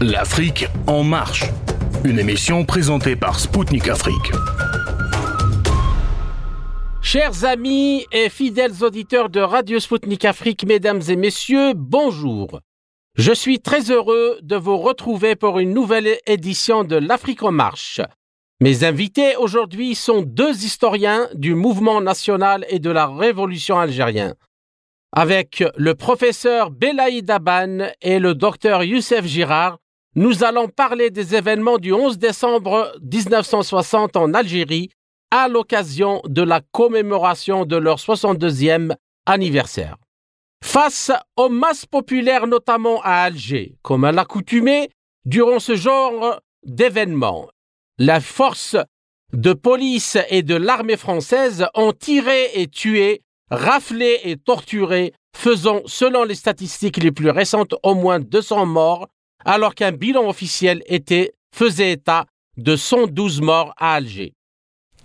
L'Afrique en marche. Une émission présentée par Spoutnik Afrique. Chers amis et fidèles auditeurs de Radio Spoutnik Afrique, mesdames et messieurs, bonjour. Je suis très heureux de vous retrouver pour une nouvelle édition de l'Afrique en marche. Mes invités aujourd'hui sont deux historiens du mouvement national et de la révolution algérienne. Avec le professeur Belaïd Aban et le docteur Youssef Girard, nous allons parler des événements du 11 décembre 1960 en Algérie à l'occasion de la commémoration de leur 62e anniversaire. Face aux masses populaires, notamment à Alger, comme à l'accoutumée, durant ce genre d'événements, la force de police et de l'armée française ont tiré et tué raflés et torturés, faisant, selon les statistiques les plus récentes, au moins 200 morts, alors qu'un bilan officiel faisait état de 112 morts à Alger.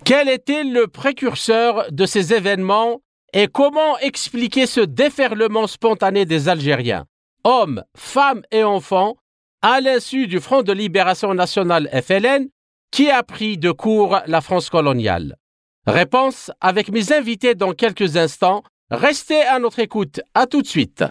Quel était le précurseur de ces événements et comment expliquer ce déferlement spontané des Algériens, hommes, femmes et enfants, à l'insu du Front de libération nationale FLN, qui a pris de court la France coloniale Réponse avec mes invités dans quelques instants. Restez à notre écoute. À tout de suite.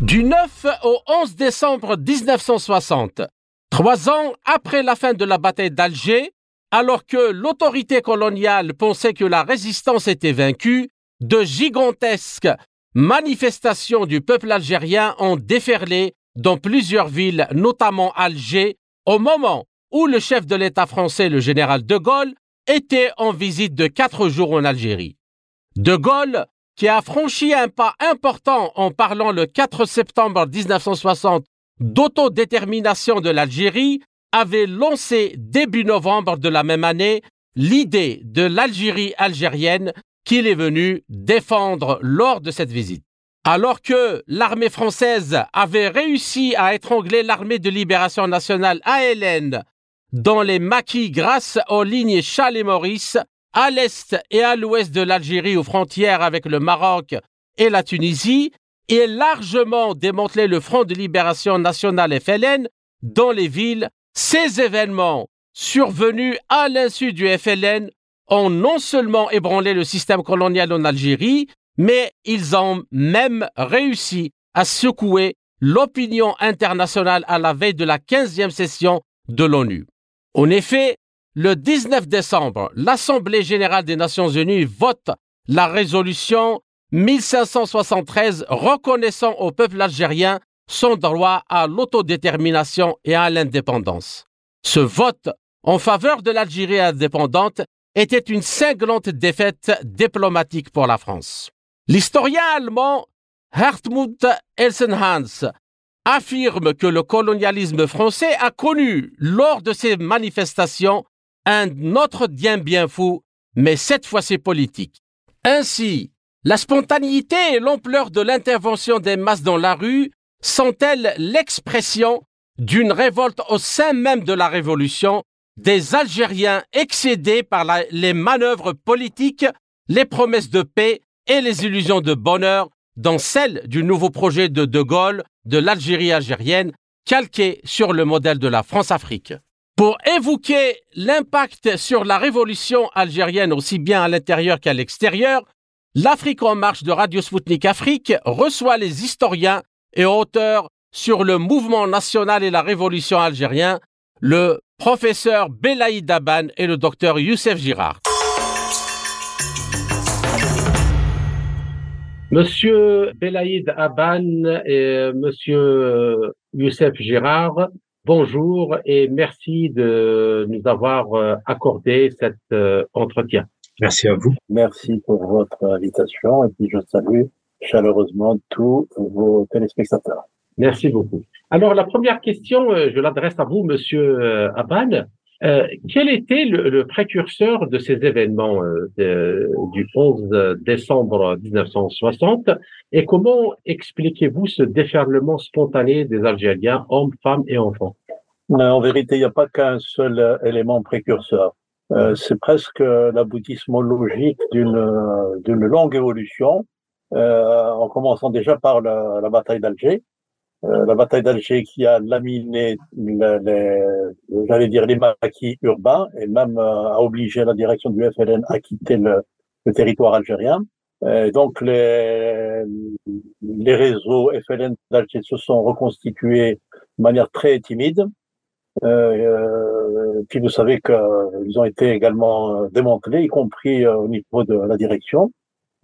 Du 9 au 11 décembre 1960, trois ans après la fin de la bataille d'Alger, alors que l'autorité coloniale pensait que la résistance était vaincue, de gigantesques manifestations du peuple algérien ont déferlé dans plusieurs villes, notamment Alger, au moment où le chef de l'État français, le général de Gaulle, était en visite de quatre jours en Algérie. De Gaulle, qui a franchi un pas important en parlant le 4 septembre 1960 d'autodétermination de l'Algérie, avait lancé début novembre de la même année l'idée de l'Algérie algérienne qu'il est venu défendre lors de cette visite. Alors que l'armée française avait réussi à étrangler l'armée de libération nationale ALN dans les maquis grâce aux lignes Charles Maurice, à l'est et à l'ouest de l'Algérie aux frontières avec le Maroc et la Tunisie, et largement démantelé le Front de libération nationale FLN dans les villes, ces événements survenus à l'insu du FLN ont non seulement ébranlé le système colonial en Algérie, mais ils ont même réussi à secouer l'opinion internationale à la veille de la 15e session de l'ONU. En effet, le 19 décembre, l'Assemblée générale des Nations unies vote la résolution 1573 reconnaissant au peuple algérien son droit à l'autodétermination et à l'indépendance. Ce vote en faveur de l'Algérie indépendante était une cinglante défaite diplomatique pour la France. L'historien allemand Hartmut Elsenhans affirme que le colonialisme français a connu, lors de ces manifestations, un autre bien bien fou, mais cette fois c'est politique. Ainsi, la spontanéité et l'ampleur de l'intervention des masses dans la rue sont-elles l'expression d'une révolte au sein même de la Révolution, des Algériens excédés par les manœuvres politiques, les promesses de paix et les illusions de bonheur dans celle du nouveau projet de De Gaulle de l'Algérie algérienne, calqué sur le modèle de la France-Afrique? Pour évoquer l'impact sur la révolution algérienne aussi bien à l'intérieur qu'à l'extérieur, l'Afrique en marche de Radio Sputnik Afrique reçoit les historiens et auteurs sur le mouvement national et la révolution algérienne, le professeur Belaïd Daban et le docteur Youssef Girard. Monsieur Belaïd Aban et Monsieur Youssef Girard, bonjour et merci de nous avoir euh, accordé cet euh, entretien. Merci à vous. Merci pour votre invitation et puis je salue chaleureusement tous vos téléspectateurs. Merci beaucoup. Alors la première question, je l'adresse à vous, Monsieur Aban. Euh, quel était le, précurseur de ces événements euh, du 11 décembre 1960 et comment expliquez-vous ce déferlement spontané des Algériens, hommes, femmes et enfants? En vérité, il n'y a pas qu'un seul élément précurseur. Euh, c'est presque l'aboutissement logique d'une d'une longue évolution en commençant déjà par la, bataille d'Alger. la bataille d'Alger qui a laminé, les, j'allais dire, les maquis urbains et même a obligé la direction du FLN à quitter le, le territoire algérien. Euh, donc les, les réseaux FLN d'Alger se sont reconstitués de manière très timide. Euh, puis vous savez qu'ils ont été également démantelés, y compris euh, au niveau de la direction.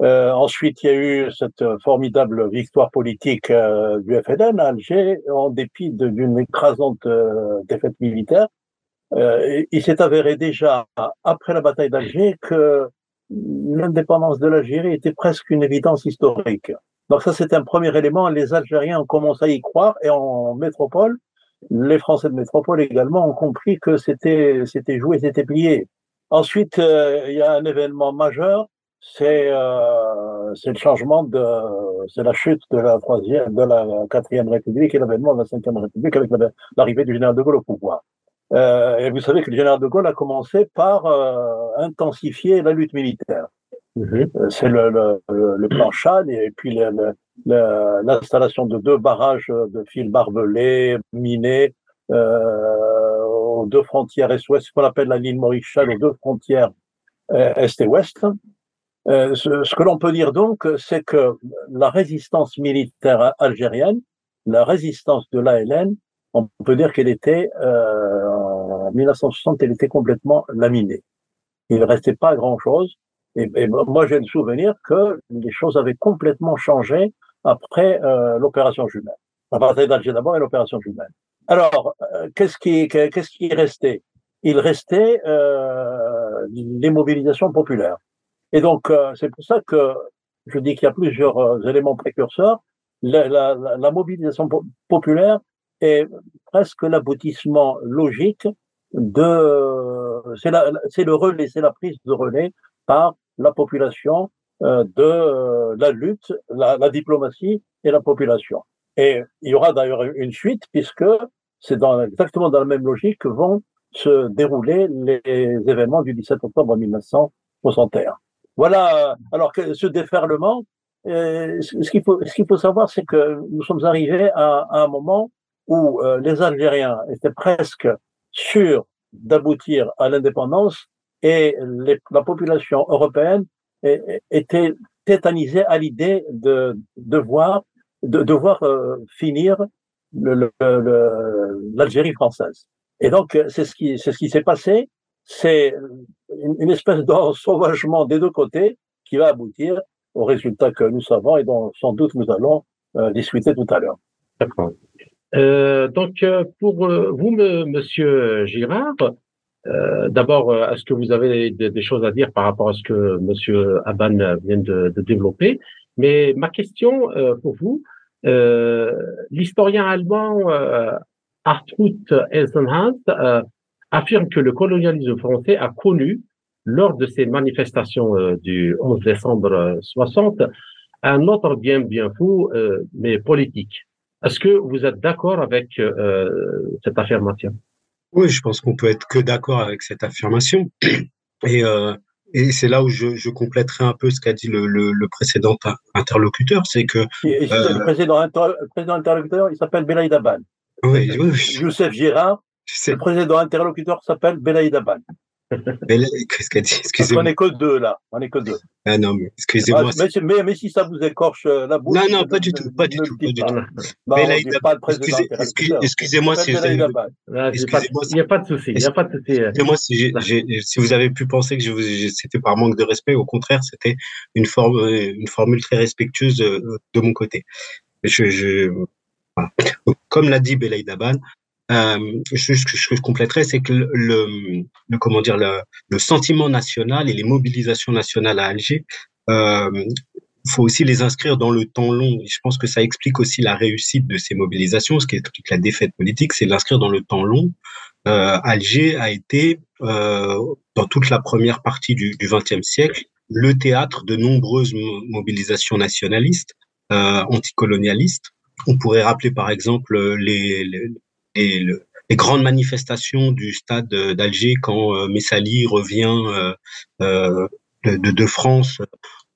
Euh, ensuite, il y a eu cette formidable victoire politique euh, du FLN à Alger, en dépit d'une écrasante défaite militaire. il s'est avéré déjà après la bataille d'Alger que l'indépendance de l'Algérie était presque une évidence historique. Donc ça, c'est un premier élément. Les Algériens ont commencé à y croire et en métropole, les Français de métropole également ont compris que c'était c'était joué, c'était plié. Ensuite, euh, il y a un événement majeur, c'est euh, c'est le changement de c'est la chute de la troisième, de la quatrième République et l'avènement de la cinquième République avec l'arrivée du général de Gaulle au pouvoir. Euh, et vous savez que le général de Gaulle a commencé par euh, intensifier la lutte militaire. Mhm. Euh, c'est le, le, le, et puis l'installation de deux barrages de fils barbelés, minés, euh, aux deux frontières est-ouest, ce qu'on appelle la ligne Maurice-Chad, aux deux frontières est et ouest. Euh, ce, que l'on peut dire donc, c'est que la résistance militaire algérienne, la résistance de l'ALN, on peut dire qu'elle était, euh, en 1960, elle était complètement laminée. Il ne restait pas grand-chose. Et, moi, j'ai le souvenir que les choses avaient complètement changé après euh, l'opération jumelle. La bataille d'Alger d'abord et l'opération jumelle. Alors, euh, qu'est-ce qui, qu'est-ce qui restait Il restait euh, les mobilisations populaires. Et donc, c'est pour ça que je dis qu'il y a plusieurs éléments précurseurs. La mobilisation populaire est presque l'aboutissement logique de c'est le relais, c'est la prise de relais par la population euh, de euh, la lutte, la, la, diplomatie et la population. Et il y aura d'ailleurs une suite puisque c'est dans, exactement dans la même logique que vont se dérouler les événements du 17 octobre 1961. Voilà. Alors que ce déferlement, euh, ce qu'il faut, ce qu'il faut savoir, c'est que nous sommes arrivés à, à un moment où euh, les Algériens étaient presque sûrs d'aboutir à l'indépendance et la population européenne était tétanisée à l'idée de devoir de devoir euh, finir l'Algérie française. Et donc c'est ce qui c'est ce qui s'est passé. C'est une, espèce d'ensauvagement des deux côtés qui va aboutir au résultat que nous savons et dont sans doute nous allons euh, discuter tout à l'heure. D'accord. Euh, donc, pour vous, Monsieur Girard, euh, d'abord, est-ce que vous avez des, choses à dire par rapport à ce que Monsieur Aban vient de, développer? Mais ma question pour vous, l'historien allemand Hartmut Eisenhardt affirme que le colonialisme français a connu, lors de ces manifestations du 11 décembre 60, un autre bien bien fou, mais politique. Est-ce que vous êtes d'accord avec euh, cette affirmation? Oui, je pense qu'on peut être que d'accord avec cette affirmation. Et, euh, et c'est là où je, je, compléterai un peu ce qu'a dit le, le, le, précédent interlocuteur, c'est que... le, précédent, précédent interlocuteur, il s'appelle Belaïd Aban. Oui, oui, Youssef Girard, le précédent interlocuteur s'appelle Belaïd Aban. Qu'est-ce qu'elle dit? Excusez-moi. On est que deux là. On est que deux. Ah non, mais excusez-moi. Ah, mais, mais, mais, si ça vous écorche euh, la bouche. Non, non, pas du tout, pas du tout, pas du tout. Bah, excusez-moi si vous avez. Il n'y a pas de souci. Il n'y a pas de souci. Excusez-moi si, si vous avez pu penser que c'était par manque de respect. Au contraire, c'était une, forme, une formule très respectueuse euh, de mon côté. Je. Comme l'a dit Belaïd Aban, euh, ce que je compléterais, c'est que le, le, comment dire le, le, sentiment national et les mobilisations nationales à Alger, euh, faut aussi les inscrire dans le temps long. Et je pense que ça explique aussi la réussite de ces mobilisations. Ce qui explique la défaite politique, c'est l'inscrire dans le temps long. Euh, Alger a été, euh, dans toute la première partie du XXe siècle, le théâtre de nombreuses mobilisations nationalistes, euh, anticolonialistes. On pourrait rappeler par exemple les, les, les grandes manifestations du stade d'Alger quand euh, Messali revient euh, euh, de, France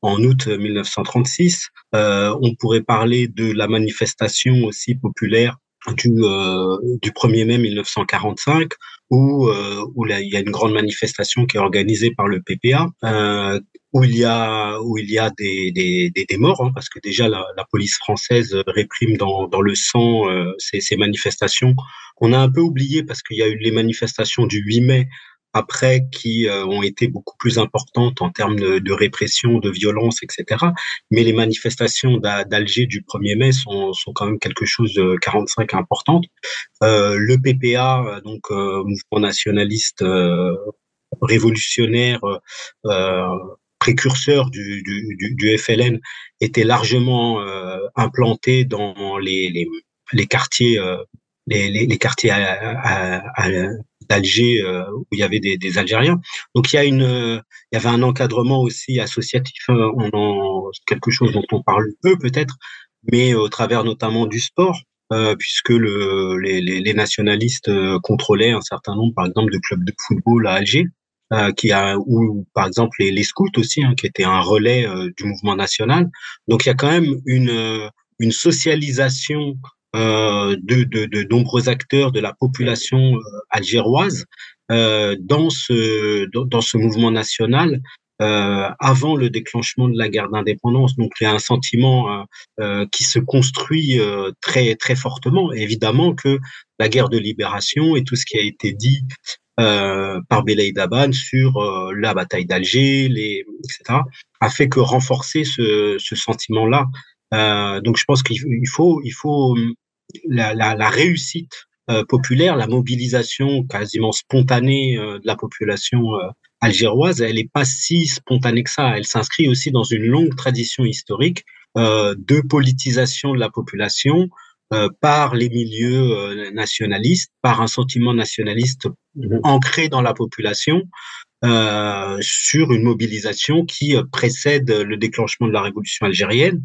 en août 1936. on pourrait parler de la manifestation aussi populaire du, euh, du 1er mai 1945 où, euh, il y a une grande manifestation qui est organisée par le PPA euh, où il y a où il y a des, des, des, morts hein, parce que déjà la, la, police française réprime dans, dans le sang euh, ces, ces manifestations qu'on a un peu oublié parce qu'il y a eu les manifestations du 8 mai après qui euh, ont été beaucoup plus importantes en termes de, répression, de violence, etc. Mais les manifestations d'Alger du 1er mai sont, sont quand même quelque chose de 45 importante. Euh, le PPA, euh, donc euh, mouvement nationaliste révolutionnaire, précurseur du, du, du, FLN, était largement implanté dans les, les, les quartiers les, les, les, quartiers d'Alger euh, où il y avait des, des, Algériens. Donc il y a une, il y avait un encadrement aussi associatif, euh, on en, quelque chose dont on parle peu peut-être, mais au travers notamment du sport. Euh, puisque le, les, les, nationalistes euh, contrôlaient un certain nombre, par exemple, de clubs de football à Alger, euh, qui a ou par exemple les, les scouts aussi, hein, qui étaient un relais du mouvement national. Donc il y a quand même une une socialisation euh, de, de, de, nombreux acteurs de la population euh, algéroise euh, dans ce dans, ce mouvement national euh, avant le déclenchement de la guerre d'indépendance. Donc il y a un sentiment euh, qui se construit euh, très très fortement. évidemment que la guerre de libération et tout ce qui a été dit par Belaïd Daban sur la bataille d'Alger, etc. a fait que renforcer ce, ce sentiment-là. donc je pense qu'il faut il faut la, la, la réussite euh, populaire, la mobilisation quasiment spontanée euh, de la population euh, algéroise, elle n'est pas si spontanée que ça. Elle s'inscrit aussi dans une longue tradition historique de politisation de la population, par les milieux nationalistes, par un sentiment nationaliste mmh ancré dans la population, euh, sur une mobilisation qui précède le déclenchement de la révolution algérienne.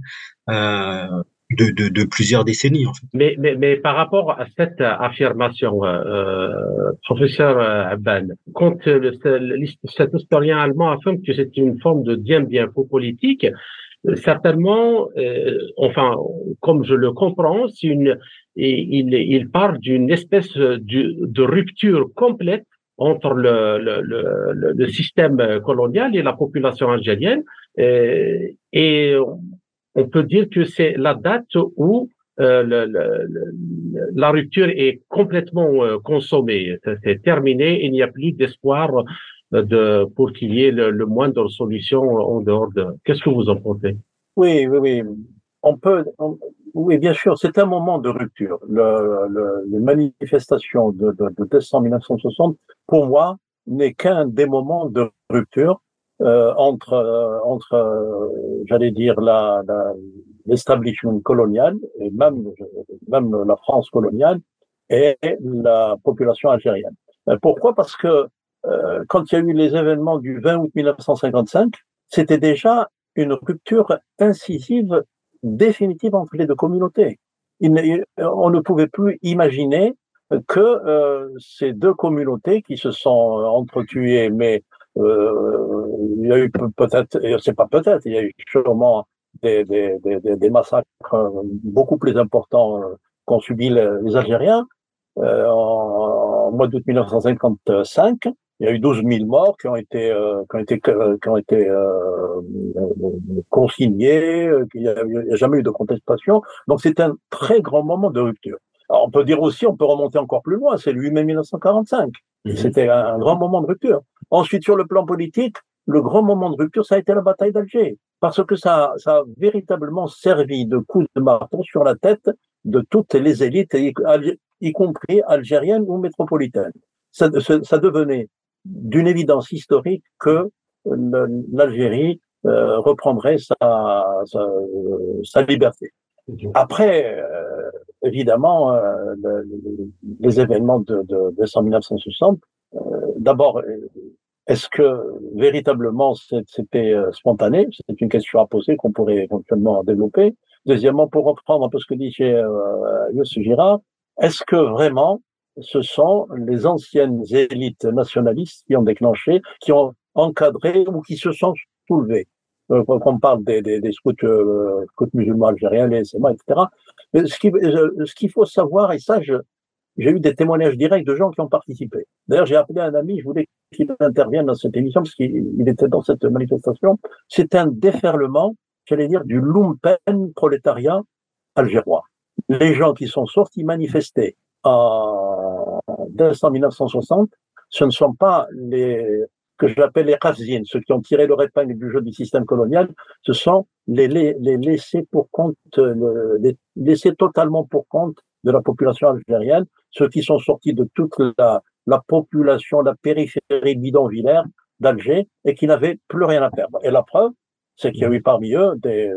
Euh, de, de, de, plusieurs décennies. En fait. mais, mais, mais par rapport à cette affirmation, euh, euh professeur euh, Abban, quand le, cet historien allemand affirme que c'est une forme de bien bien politique, euh, certainement, euh, enfin, comme je le comprends, une, il, il parle d'une espèce de, rupture complète entre le, le, le, le, système colonial et la population algérienne. Et, et on peut dire que c'est la date où euh, le, le, la rupture est complètement euh, consommée, c'est terminé, il n'y a plus d'espoir euh, pour qu'il y ait le, le, moindre solution en dehors de. Qu'est-ce que vous en pensez? Oui, oui, oui. On peut, oui, bien sûr, c'est un moment de rupture. Le, les manifestations de, décembre 1960, pour moi, n'est qu'un des moments de rupture euh, entre, euh, entre euh, j'allais dire, l'establishment colonial, et même, même la France coloniale, et la population algérienne. Pourquoi? Parce que quand il y a eu les événements du 20 août 1955, c'était déjà une rupture incisive, définitive entre les deux communautés. On ne pouvait plus imaginer que euh, ces deux communautés qui se sont entretuées, mais euh, il y a eu peut-être, c'est pas peut-être, il y a eu sûrement des, massacres beaucoup plus importants euh, qu'ont subi les, Algériens. Euh, en, mois d'août 1955, il y a eu 12 000 morts qui ont été euh, qui ont été qui ont été euh, consignés. Il n'y a, a, jamais eu de contestation. Donc c'est un très grand moment de rupture. Alors, on peut dire aussi, on peut remonter encore plus loin. C'est le 8 mai 1945. C'était un, grand moment de rupture. Ensuite, sur le plan politique, le grand moment de rupture, ça a été la bataille d'Alger, parce que ça, ça a véritablement servi de coup de marteau sur la tête de toutes les élites, y, compris algériennes ou métropolitaines. Ça, ça devenait d'une évidence historique que l'Algérie euh, reprendrait sa, sa, liberté. Après, euh, évidemment, euh, les événements de, de 1960, euh, d'abord, est-ce que véritablement c'était euh, spontané? C'est une question à poser qu'on pourrait éventuellement développer. Deuxièmement, pour reprendre un peu ce que disait euh, Girard, est-ce que vraiment ce sont les anciennes élites nationalistes qui ont déclenché, qui ont encadré ou qui se sont soulevées qu'on parle des, des, des scouts, scouts, musulmans algériens, les SMA, etc. Mais ce qu'il ce faut savoir, et ça, j'ai eu des témoignages directs de gens qui ont participé. D'ailleurs, j'ai appelé un ami, je voulais qu'il intervienne dans cette émission parce qu'il était dans cette manifestation. C'est un déferlement, j'allais dire, du lumpen prolétariat algérois. Les gens qui sont sortis manifester en 1960, ce ne sont pas les que j'appelle les Khazines, ceux qui ont tiré leur épingle du jeu du système colonial, ce sont les, les, les laissés pour compte, les laissés totalement pour compte de la population algérienne, ceux qui sont sortis de toute la, la population, la périphérie bidonvillaire d'Alger et qui n'avaient plus rien à perdre. Et la preuve, c'est qu'il y a eu parmi eux des,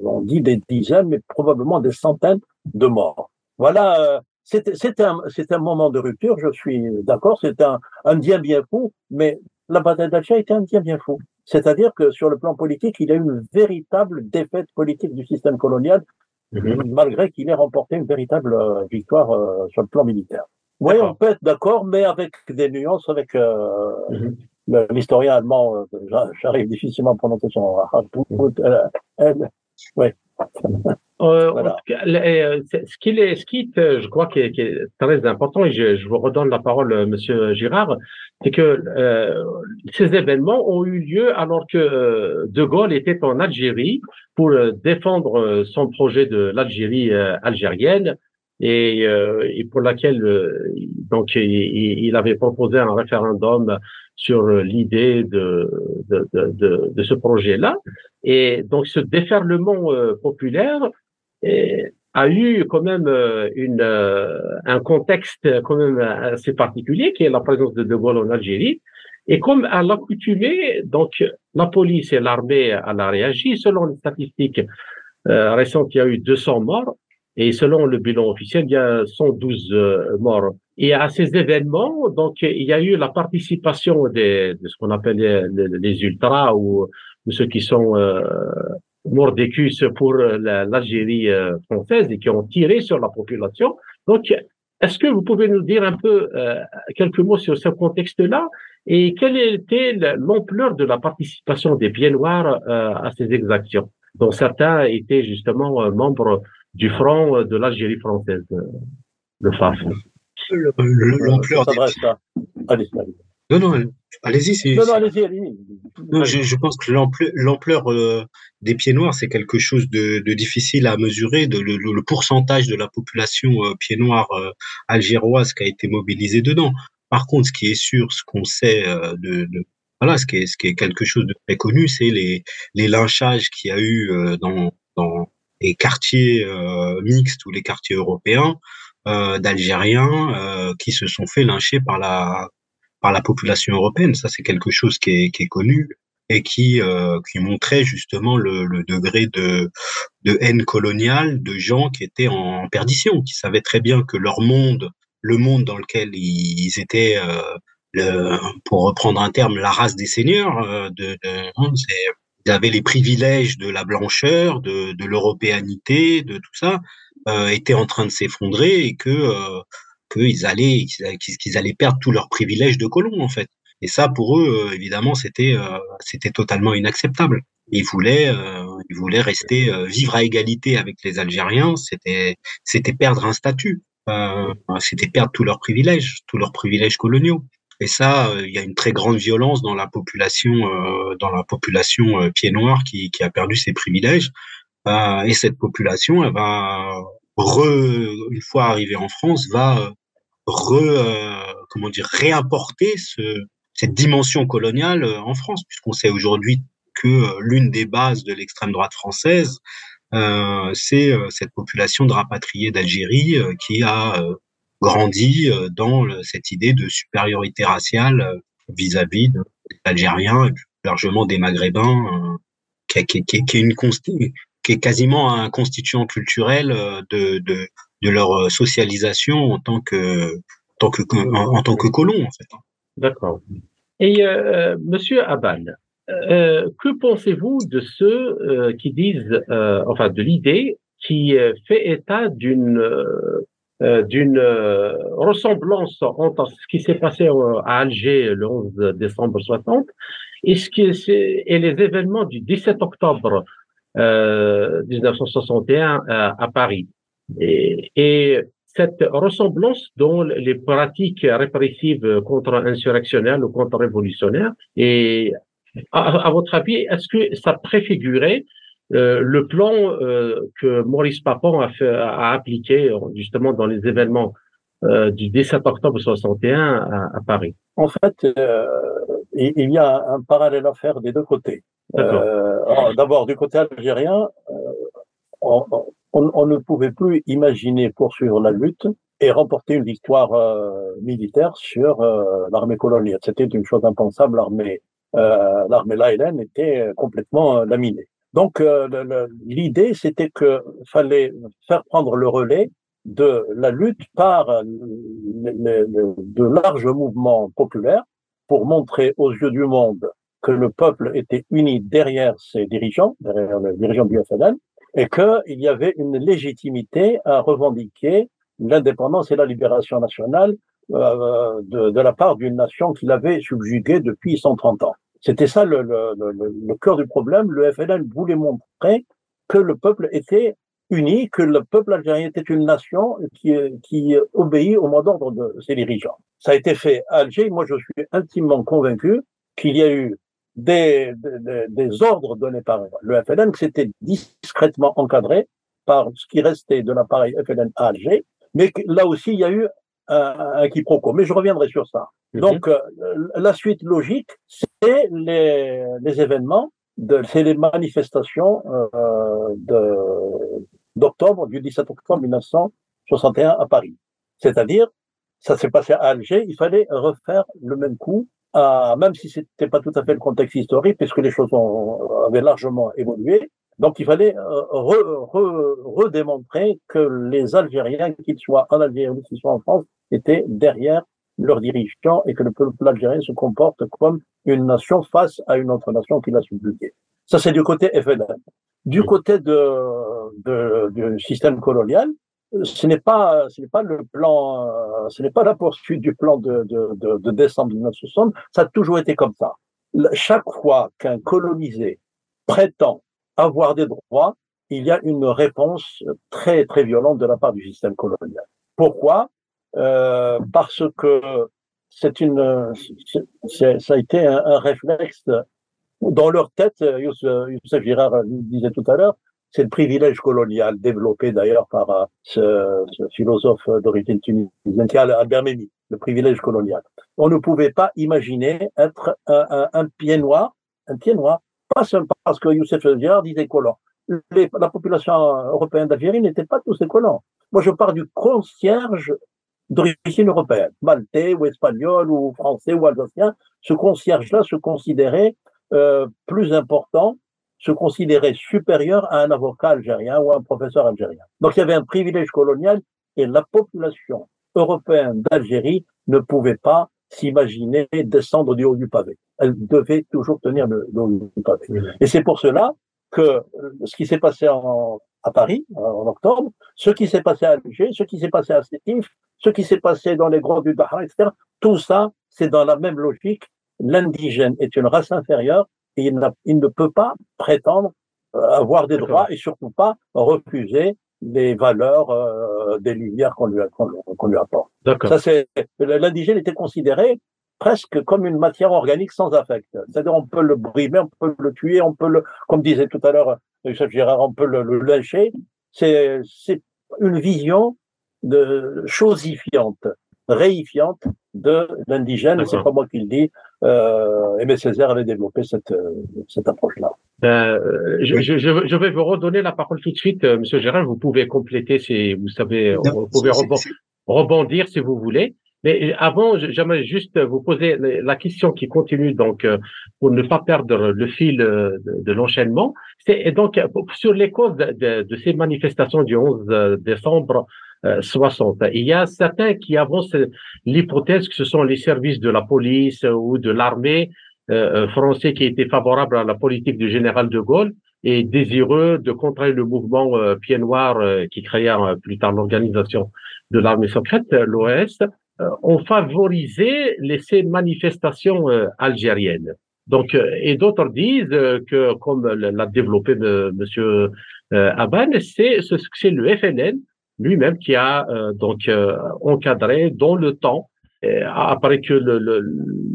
on dit des dizaines, mais probablement des centaines de morts. Voilà, euh, c'est un, un moment de rupture, je suis d'accord, c'est un, un bien bien fou, mais la bataille d'Alger était un bien bien fou. C'est-à-dire que sur le plan politique, il y a eu une véritable défaite politique du système colonial, mhm. malgré qu'il ait remporté une véritable euh, victoire sur le plan militaire. Oui, on peut être d'accord, mais avec des nuances, avec mhm l'historien allemand, euh, j'arrive difficilement à prononcer son oui. Euh, voilà. Euh, ce qui est, ce qui est, je crois, qui est, qui est très important, et je, je, vous redonne la parole, Monsieur Girard, c'est que euh, ces événements ont eu lieu alors que De Gaulle était en Algérie pour défendre son projet de l'Algérie algérienne et, et, pour laquelle donc il, il, avait proposé un référendum sur l'idée de, de, de, de, ce projet-là. Et donc ce déferlement euh, populaire a eu quand même euh, une, euh, un contexte quand même assez particulier, qui est la présence de De Gaulle en Algérie. Et comme à l'accoutumée, donc la police et l'armée a réagi. Selon les statistiques récentes, il y a eu 200 morts. Et selon le bilan officiel, il y a 112 morts. Et à ces événements, donc il y a eu la participation de ce qu'on appelle les, ultras ou, ceux qui sont euh, mordicus pour l'Algérie euh, française et qui ont tiré sur la population. Donc, est-ce que vous pouvez nous dire un peu euh, quelques mots sur ce contexte-là et quelle était l'ampleur de la participation des pieds noirs euh, à ces exactions, dont certains étaient justement membres du front de l'Algérie française, le FAF l'ampleur des... Non, non, allez-y. Non, non, allez-y, allez-y. Je, je, pense que l'ampleur euh, des pieds noirs, c'est quelque chose de, de, difficile à mesurer. De, le, le, pourcentage de la population euh, pieds noirs euh, algéroise qui a été mobilisée dedans. Par contre, ce qui est sûr, ce qu'on sait de, de, voilà, ce qui est, ce qui est quelque chose de très connu, c'est les, les lynchages qu'il y a eu dans, dans les quartiers mixtes ou les quartiers européens d'Algériens qui se sont fait lyncher par la par la population européenne. Ça, c'est quelque chose qui est, connu et qui euh, qui montrait justement le, degré de de haine coloniale de gens qui étaient en perdition, qui savaient très bien que leur monde, le monde dans lequel ils, étaient, euh, le, pour reprendre un terme, la race des seigneurs, euh, de, hein, ils avaient les privilèges de la blancheur, de, l'européanité, de tout ça, euh, étaient en train de s'effondrer et que qu'ils allaient qu'ils allaient perdre tous leurs privilèges de colons en fait. Et ça pour eux euh, évidemment c'était euh, c'était totalement inacceptable. Ils voulaient ils voulaient rester vivre à égalité avec les Algériens, c'était c'était perdre un statut. c'était perdre tous leurs privilèges, tous leurs privilèges coloniaux. Et ça, il y a une très grande violence dans la population, dans la population pied noir qui, qui a perdu ses privilèges. Euh, et cette population, elle va, re, une fois arrivée en France, va re, euh, comment dire, réimporter ce, cette dimension coloniale euh, en France, puisqu'on sait aujourd'hui que l'une des bases de l'extrême droite française, euh, c'est cette population de rapatriés d'Algérie qui a grandi dans cette idée de supériorité raciale vis-à-vis des Algériens et plus largement des Maghrébins, qui, qui, qui, qui est une, qui est quasiment un constituant culturel euh, de, de, de leur euh, socialisation en tant que, en tant que, en, tant que colon, en fait. D'accord. Et euh, Monsieur Abal, euh, que pensez-vous de ceux euh, qui disent, enfin, de l'idée qui fait état d'une d'une ressemblance entre ce qui s'est passé à Alger le 11 décembre 60 Et, ce qui et les événements du 17 octobre 1961 à Paris? Et, et, cette ressemblance dans les pratiques répressives contre-insurrectionnelles ou contre-révolutionnaires. Et à, votre avis, est-ce que ça préfigurait euh, le plan euh, que Maurice Papon a, fait, a appliqué justement dans les événements euh, du 17 octobre 61 à, à Paris? En fait, il y a un parallèle à faire des deux côtés. Euh, d'abord, du côté algérien, on, on, ne pouvait plus imaginer poursuivre la lutte et remporter une victoire militaire sur l'armée coloniale. C'était une chose impensable. L'armée euh, l'armée était complètement laminée. Donc l'idée, c'était que fallait faire prendre le relais de la lutte par de larges mouvements populaires pour montrer aux yeux du monde que le peuple était uni derrière ses dirigeants, derrière les dirigeants du FLN, et qu'il y avait une légitimité à revendiquer l'indépendance et la libération nationale euh, de, de, la part d'une nation qu'il avait subjuguée depuis 130 ans. C'était ça le, le, le, le, cœur du problème. Le FLN voulait montrer que le peuple était uni, que le peuple algérien était une nation qui, qui obéit au mot d'ordre de ses dirigeants. Ça a été fait à Alger. Moi, je suis intimement convaincu qu'il y a eu des, des, des, ordres donnés par le FLN, que c'était discrètement encadré par ce qui restait de l'appareil FLN à Alger, mais là aussi, il y a eu un, un quiproquo. Mais je reviendrai sur ça. Mhm. Donc, euh, la suite logique, c'est les, les événements, c'est les manifestations euh, d'octobre, du 17 octobre 1961 à Paris. C'est-à-dire, ça s'est passé à Alger, il fallait refaire le même coup même si c'était pas tout à fait le contexte historique, puisque les choses ont, avaient largement évolué. Donc il fallait euh, redémontrer que les Algériens, qu'ils soient en Algérie ou qu'ils soient en France, étaient derrière leurs dirigeants et que le peuple algérien se comporte comme une nation face à une autre nation qui l'a subjugué. Ça, c'est du côté FLN. Du côté de, de, du système colonial, ce n'est pas, le plan, ce n'est pas la poursuite du plan de, décembre 1960. Ça a toujours été comme ça. Chaque fois qu'un colonisé prétend avoir des droits, il y a une réponse très très violente de la part du système colonial. Pourquoi? Euh, Parce que c'est une, ça a été un, un, réflexe dans leur tête. Youssef Girard disait tout à l'heure, c'est le privilège colonial développé d'ailleurs par euh, ce, philosophe d'origine tunisienne, Albert Memmi, le privilège colonial. On ne pouvait pas imaginer être un, un, pied noir, un pied noir, pas seulement parce que Youssef Gérard disait colon. La population européenne d'Algérie n'était pas tous des colons. Moi, je parle du concierge d'origine européenne, maltais ou espagnol ou français ou alsacien. Ce concierge-là se considérait euh, plus important se considérait supérieur à un avocat algérien ou un professeur algérien. Donc il y avait un privilège colonial et la population européenne d'Algérie ne pouvait pas s'imaginer descendre du haut du pavé. Elle devait toujours tenir le, haut du pavé. Et c'est pour cela que euh, ce qui s'est passé en, à Paris en octobre, ce qui s'est passé à Alger, ce qui s'est passé à Sétif, ce qui s'est passé dans les grottes du Dahra, etc., tout ça, c'est dans la même logique. L'indigène est une race inférieure et il, il ne peut pas prétendre euh, avoir des droits et surtout pas refuser les valeurs euh, des lumières qu'on lui, qu'on lui apporte. Ça, c'est, l'indigène était considéré presque comme une matière organique sans affect. C'est-à-dire, on peut le brimer, on peut le tuer, on peut le, comme disait tout à l'heure Youssef Girard, on peut le, le lyncher. C'est, c'est une vision de chosifiante, réifiante de l'indigène. C'est pas moi qui le dis euh, Aimé Césaire avait développé cette, euh, cette approche-là. Euh, je, je, je, vais vous redonner la parole tout de suite, euh, Monsieur Gérard. Vous pouvez compléter si vous savez, vous pouvez rebondir, si vous voulez. Mais avant, j'aimerais juste vous poser la question qui continue, donc pour ne pas perdre le fil de, de l'enchaînement. C'est donc sur les causes de, de, de, ces manifestations du 11 décembre 60. Euh, il y a certains qui avancent l'hypothèse que ce sont les services de la police ou de l'armée euh, euh, français qui étaient favorables à la politique du général de Gaulle et désireux de contrer le mouvement euh, Pied Noir qui créa plus tard l'organisation de l'armée secrète, l'OS, ont favorisé ces manifestations algériennes. Donc, et d'autres disent que, comme l'a développé Monsieur Aban, c'est c'est le FNN lui-même qui a donc encadré dans le temps après que le,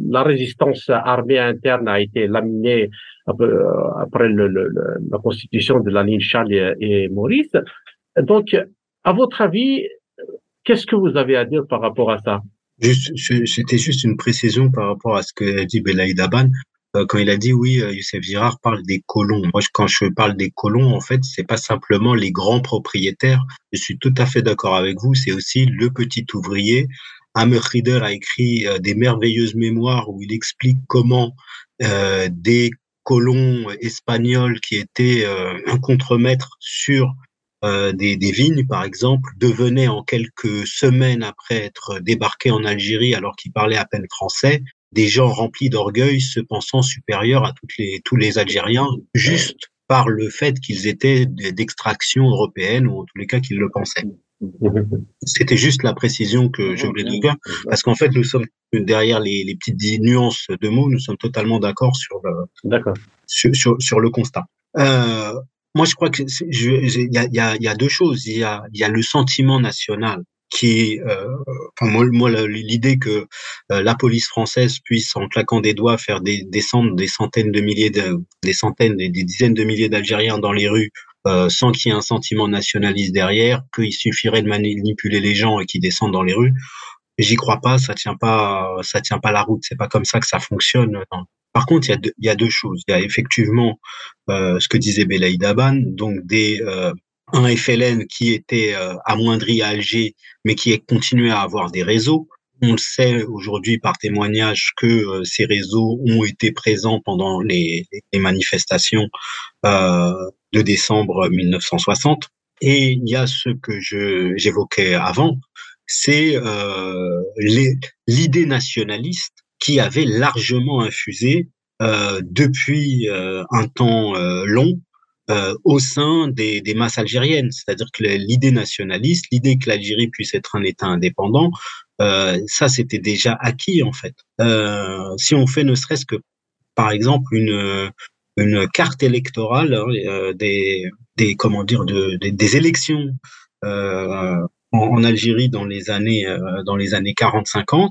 la résistance armée interne a été laminée après le, la constitution de la ligne Charles et, Maurice. Donc, à votre avis, qu'est-ce que vous avez à dire par rapport à ça? C'était juste une précision par rapport à ce que dit Belaïd Aban. Euh, quand il a dit oui, euh, Youssef Girard parle des colons. Moi, quand je parle des colons, en fait, c'est pas simplement les grands propriétaires. Je suis tout à fait d'accord avec vous. C'est aussi le petit ouvrier. Hammer a écrit euh, des merveilleuses mémoires où il explique comment des colons espagnols qui étaient un contremaître sur des, des, vignes, par exemple, devenaient en quelques semaines après être débarqués en Algérie alors qu'ils parlaient à peine français, des gens remplis d'orgueil se pensant supérieurs à toutes les, tous les Algériens, juste par le fait qu'ils étaient d'extraction européenne, ou en tous les cas qu'ils le pensaient. C'était juste la précision que je voulais donner, parce qu'en fait, nous sommes derrière les, les, petites nuances de mots, nous sommes totalement d'accord sur le, sur, sur, sur, le constat. Euh, moi, je crois que il y a, y, a, y a deux choses. Il y a, y a le sentiment national qui euh, moi, l'idée que euh, la police française puisse en claquant des doigts faire des, descendre des centaines de milliers de, des centaines des, dizaines de milliers d'Algériens dans les rues euh, sans qu'il y ait un sentiment nationaliste derrière qu'il suffirait de manipuler les gens et qu'ils descendent dans les rues j'y crois pas ça tient pas ça tient pas la route. C'est pas comme ça que ça fonctionne par contre il y a deux, y a deux choses. Il y a effectivement euh, ce que disait Belaïd Aban donc des un FLN qui était euh, amoindri à Alger, mais qui continué à avoir des réseaux. On le sait aujourd'hui par témoignage que euh, ces réseaux ont été présents pendant les, les manifestations euh, de décembre 1960. Et il y a ce que j'évoquais avant, c'est euh, l'idée nationaliste qui avait largement infusé euh, depuis un temps long euh, au sein des, des masses algériennes. C'est-à-dire que l'idée nationaliste, l'idée que l'Algérie puisse être un État indépendant, euh, ça c'était déjà acquis en fait. Euh, si on fait ne serait-ce que par exemple une une carte électorale hein, euh, des des comment dire de, des élections euh, en, en, Algérie dans les années euh, dans les années 40-50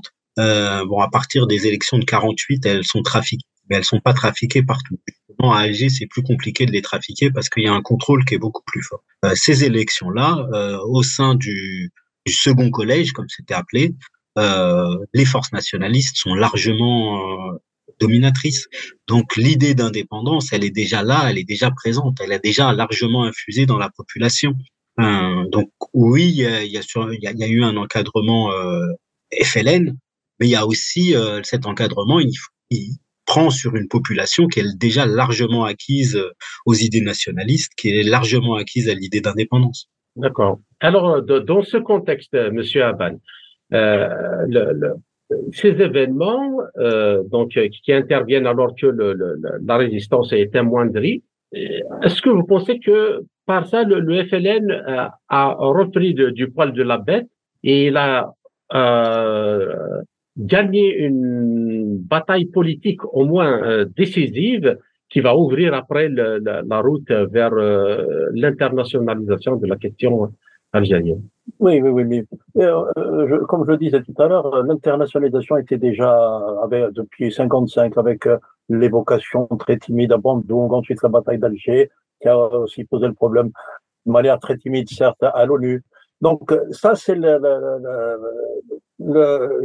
bon à partir des élections de 48 elles sont trafiquées mais elles sont pas trafiquées partout à Alger, c'est plus compliqué de les trafiquer parce qu'il y a un contrôle qui est beaucoup plus fort. Euh, ces élections-là, euh, au sein du, du, second collège, comme c'était appelé, euh, les forces nationalistes sont largement euh, dominatrices. Donc l'idée d'indépendance, elle est déjà là, elle est déjà présente, elle a déjà largement infusé dans la population. Euh, donc oui, il y a, il y, a, y a eu un encadrement FLN, mais il y a aussi cet encadrement, il, prend sur une population qui est déjà largement acquise euh, aux idées nationalistes, qui est largement acquise à l'idée d'indépendance. D'accord. Alors, dans ce contexte, Monsieur Aban, euh, le, le, ces événements, euh, donc qui interviennent alors que la résistance est amoindrie, est-ce que vous pensez que par ça, le, FLN a, repris du poil de la bête et il a euh, gagner une bataille politique au moins euh, décisive qui va ouvrir après la, route vers euh, l'internationalisation de la question algérienne. Oui, oui, oui. Euh, comme je le disais tout à l'heure, l'internationalisation était déjà avec, depuis 55 avec l'évocation très timide à Bandung, ensuite la bataille d'Alger, qui a aussi posé le problème de manière très timide, certes, à l'ONU. Donc ça, c'est le, le, le,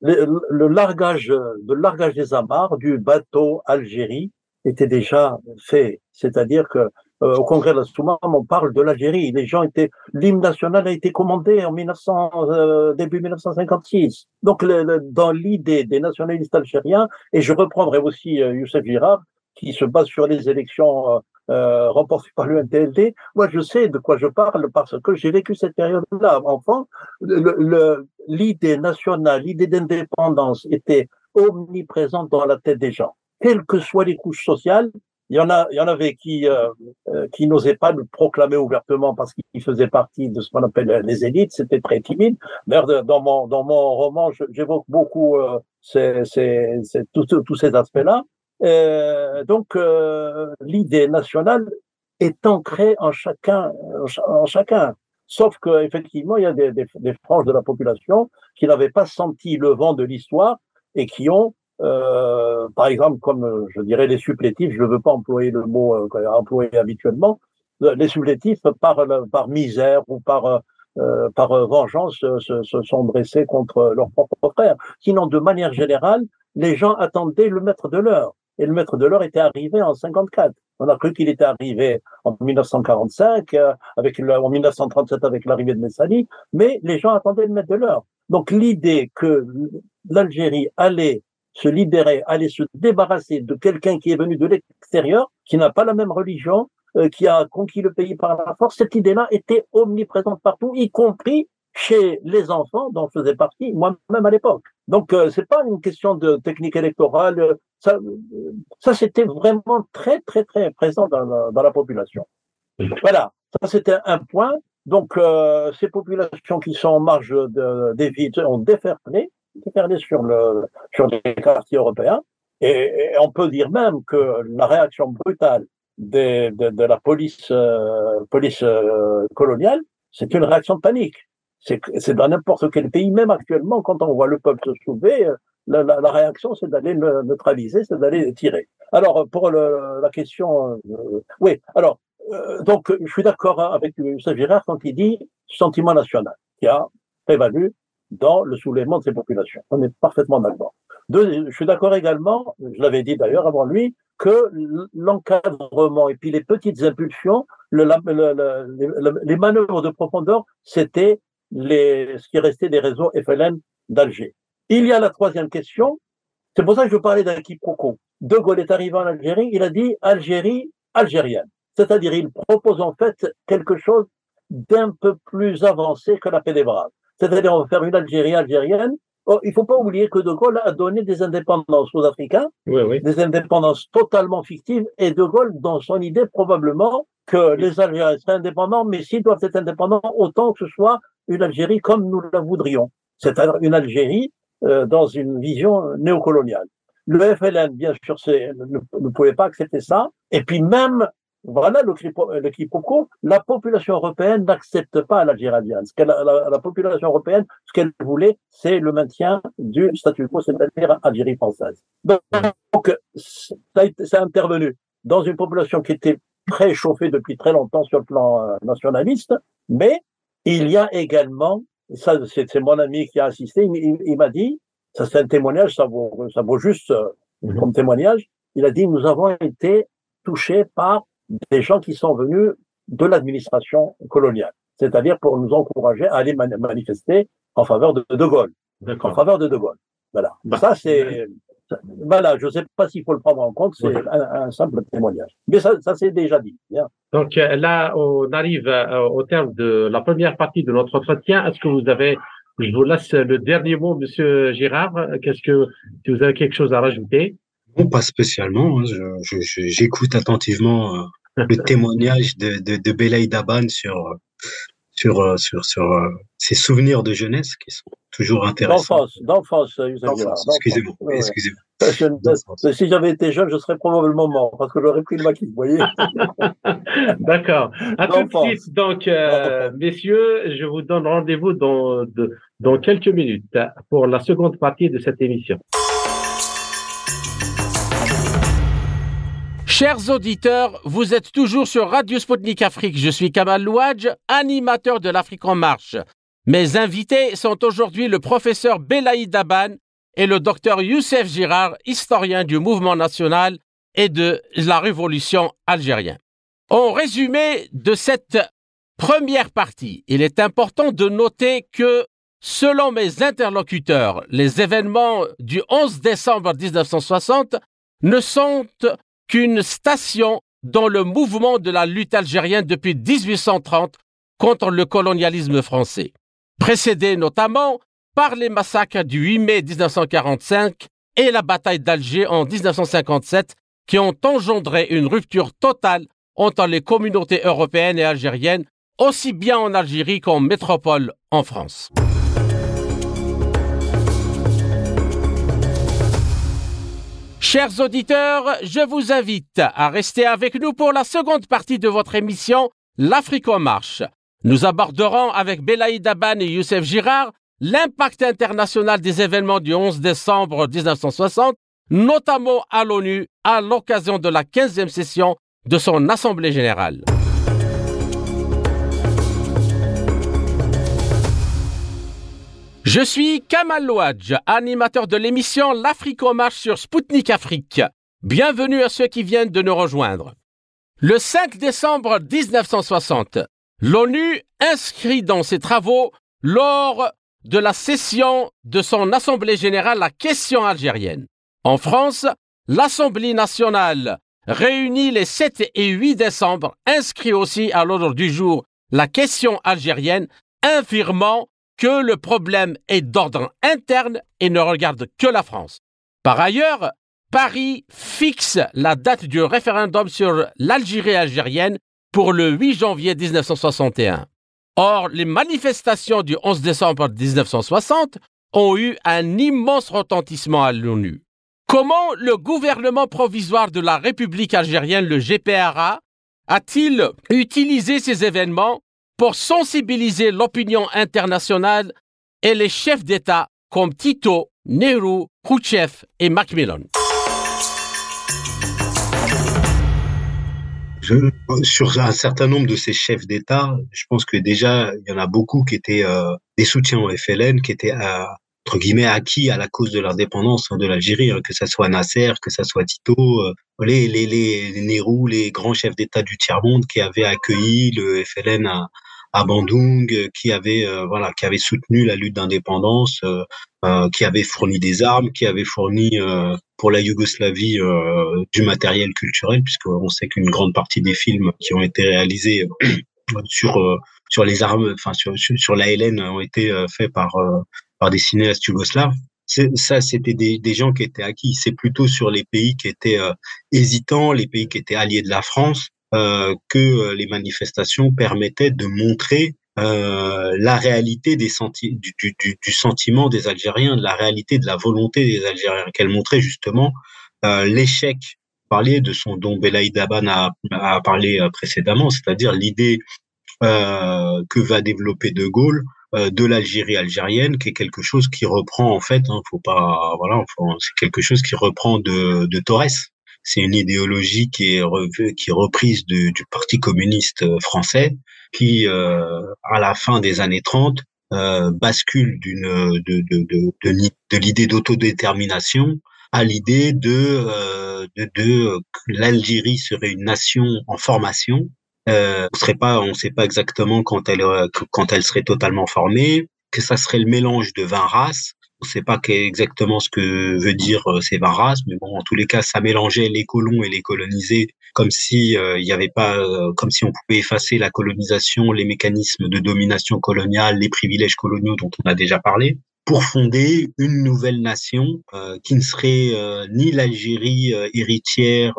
le, le, largage, le largage des amarres du bateau Algérie était déjà fait. C'est-à-dire que euh, au congrès de la Souma, on parle de l'Algérie. Les gens étaient, l'hymne national a été commandé en 1900, euh, début 1956. Donc, le, dans l'idée des nationalistes algériens, et je reprendrai aussi euh, Youssef Girard, qui se base sur les élections euh, euh, remporté par l'UNTLD, moi je sais de quoi je parle parce que j'ai vécu cette période-là. Enfant, l'idée nationale, l'idée d'indépendance était omniprésente dans la tête des gens. Quelles que soient les couches sociales, il y en a, il y en avait qui euh, euh, qui n'osaient pas le proclamer ouvertement parce qu'ils faisaient partie de ce qu'on appelle les élites. C'était très timide. D'ailleurs, dans mon dans mon roman, j'évoque beaucoup euh, ces, ces, ces, tous ces aspects-là. Euh, donc, l'idée nationale est ancrée en chacun, en chacun. Sauf que effectivement, il y a des, des, franges de la population qui n'avaient pas senti le vent de l'histoire et qui ont euh, par exemple, comme euh, je dirais les supplétifs, je ne veux pas employer le mot euh, employé habituellement, euh, les supplétifs par, misère ou par, euh, par vengeance se, se, sont dressés contre leurs propres frères. Sinon, de manière générale, les gens attendaient le maître de l'heure. Et le maître de l'heure était arrivé en 54. On a cru qu'il était arrivé en 1945, avec le, en 1937 avec l'arrivée de Messali, mais les gens attendaient le maître de l'heure. Donc l'idée que l'Algérie allait se libérer, aller se débarrasser de quelqu'un qui est venu de l'extérieur, qui n'a pas la même religion, euh, qui a conquis le pays par la force, cette idée-là était omniprésente partout, y compris chez les enfants dont je faisais partie, moi-même à l'époque. Donc euh, c'est pas une question de technique électorale, ça, ça c'était vraiment très très très présent dans la, population. Voilà, ça c'était un point. Donc euh, ces populations qui sont en marge de, des villes ont déferlé, déferlé sur, le, sur les quartiers européens. Et, on peut dire même que la réaction brutale de, la police, euh, police euh, coloniale, c'est une réaction de panique. C'est dans n'importe quel pays, même actuellement, quand on voit le peuple se soulever, euh, la, la, la réaction, c'est d'aller le neutraliser, c'est d'aller tirer. Alors, pour le, la question, oui, alors, donc, je suis d'accord avec Youssef Girard quand il dit sentiment national, qui a prévalu dans le soulèvement de ces populations. On est parfaitement d'accord. je suis d'accord également, je l'avais dit d'ailleurs avant lui, que l'encadrement et puis les petites impulsions, le, le, les manœuvres de profondeur, c'était les, ce qui restait des réseaux FLN d'Alger. Il y a la troisième question, c'est pour ça que je parlais d'un quiproquo. De Gaulle est arrivé en Algérie, il a dit Algérie algérienne. C'est-à-dire, il propose en fait quelque chose d'un peu plus avancé que la paix des braves. C'est-à-dire, on va faire une Algérie algérienne. Oh, il ne faut pas oublier que De Gaulle a donné des indépendances aux Africains, des indépendances totalement fictives, et De Gaulle, dans son idée, probablement que les Algériens seraient indépendants, mais s'ils doivent être indépendants, autant que ce soit une Algérie comme nous la voudrions. C'est-à-dire une Algérie euh, dans une vision néocoloniale. Le FLN, bien sûr, ne, pouvait pas accepter ça. Et puis même voilà le, le quiproquo. La population européenne n'accepte pas l'Algérie Ce la, la, population européenne, ce qu'elle voulait, c'est le maintien du statu quo, c'est-à-dire Algérie française. Donc, ça a intervenu dans une population qui était très chauffée depuis très longtemps sur le plan euh, nationaliste, mais il y a également, ça c'est mon ami qui a assisté, il, m'a dit, ça c'est un témoignage, ça vaut, ça vaut juste euh, mhm. comme témoignage, il a dit, nous avons été touchés par des gens qui sont venus de l'administration coloniale, c'est-à-dire pour nous encourager à aller manifester en faveur de De Gaulle, en faveur de De Gaulle. Voilà. Bah, ça c'est voilà, je ne sais pas s'il faut le prendre en compte, c'est un, simple témoignage. Mais ça, ça c'est déjà dit. Bien. Donc euh, là, on arrive euh, au terme de la première partie de notre entretien. Est-ce que vous avez, je vous laisse le dernier mot, Monsieur Girard. Qu'est-ce que, si vous avez quelque chose à rajouter? Non, pas spécialement. Hein. J'écoute attentivement euh, le témoignage de, de, de Daban sur, sur, euh, sur, sur euh, ses souvenirs de jeunesse qui sont toujours intéressants. D'enfance, d'enfance, excusez-moi. excusez Si j'avais été jeune, je serais probablement mort parce que j'aurais pris le maquis, vous voyez. D'accord. À tout de suite. Donc, euh, messieurs, je vous donne rendez-vous dans, dans quelques minutes pour la seconde partie de cette émission. Chers auditeurs, vous êtes toujours sur Radio Sputnik Afrique. Je suis Kamal Louadj, animateur de l'Afrique en marche. Mes invités sont aujourd'hui le professeur Belaïd Daban et le docteur Youssef Girard, historien du mouvement national et de la révolution algérienne. En résumé de cette première partie, il est important de noter que, selon mes interlocuteurs, les événements du 11 décembre 1960 ne sont qu'une station dans le mouvement de la lutte algérienne depuis 1830 contre le colonialisme français, précédé notamment par les massacres du 8 mai 1945 et la bataille d'Alger en 1957 qui ont engendré une rupture totale entre les communautés européennes et algériennes, aussi bien en Algérie qu'en métropole en France. Chers auditeurs, je vous invite à rester avec nous pour la seconde partie de votre émission L'Afrique en marche. Nous aborderons avec Belaïd Aban et Youssef Girard l'impact international des événements du 11 décembre 1960, notamment à l'ONU à l'occasion de la 15e session de son Assemblée générale. Je suis Kamal Louadj, animateur de l'émission L'Afrique en marche sur Spoutnik Afrique. Bienvenue à ceux qui viennent de nous rejoindre. Le 5 décembre 1960, l'ONU inscrit dans ses travaux lors de la session de son Assemblée générale la question algérienne. En France, l'Assemblée nationale réunie les 7 et 8 décembre inscrit aussi à l'ordre du jour la question algérienne, affirmant que le problème est d'ordre interne et ne regarde que la France. Par ailleurs, Paris fixe la date du référendum sur l'Algérie algérienne pour le 8 janvier 1961. Or, les manifestations du 11 décembre 1960 ont eu un immense retentissement à l'ONU. Comment le gouvernement provisoire de la République algérienne, le GPRA, a-t-il utilisé ces événements pour sensibiliser l'opinion internationale et les chefs d'État comme Tito, Nehru, Khrouchtchev et Macmillan. sur un certain nombre de ces chefs d'État, je pense que déjà, il y en a beaucoup qui étaient euh, des soutiens au FLN, qui étaient euh, entre guillemets acquis à la cause de l'indépendance de l'Algérie, hein, que ce soit Nasser, que ce soit Tito, euh, les, les, les, les Nehru, les grands chefs d'État du tiers-monde qui avaient accueilli le FLN à, à Bandung, euh, qui avait euh, voilà, qui avait soutenu la lutte d'indépendance, euh, qui avait fourni des armes, qui avait fourni pour la Yougoslavie du matériel culturel, puisqu'on sait qu'une grande partie des films qui ont été réalisés sur sur les armes, enfin sur, sur la LN ont été faits par par des cinéastes yougoslaves ça, c'était des, des, gens qui étaient acquis. C'est plutôt sur les pays qui étaient hésitants, les pays qui étaient alliés de la France, euh, que euh, les manifestations permettaient de montrer euh, la réalité des senti du, du, du, sentiment des Algériens, de la réalité de la volonté des Algériens, qu'elle montrait justement euh, l'échec. Parler de son dont Belaïd Aban a, a parlé euh, précédemment, c'est-à-dire l'idée euh, que va développer De Gaulle de l'Algérie algérienne, qui est quelque chose qui reprend en fait, hein, faut pas, voilà, c'est quelque chose qui reprend de, de Torres, c'est une idéologie qui est, qui est reprise du Parti communiste euh, français, qui, euh, à la fin des années 30, euh, bascule d'une de, de, de, de, l'idée d'autodétermination à l'idée de, de, de que l'Algérie serait une nation en formation. Euh, on serait pas, on sait pas exactement quand elle quand elle serait totalement formée, que ça serait le mélange de 20 races on ne sait pas exactement ce que veut dire euh, ces 20 races, mais bon, en tous les cas, ça mélangeait les colons et les colonisés, comme si euh, il y avait pas, euh, comme si on pouvait effacer la colonisation, les mécanismes de domination coloniale, les privilèges coloniaux dont on a déjà parlé, pour fonder une nouvelle nation qui ne serait ni l'Algérie héritière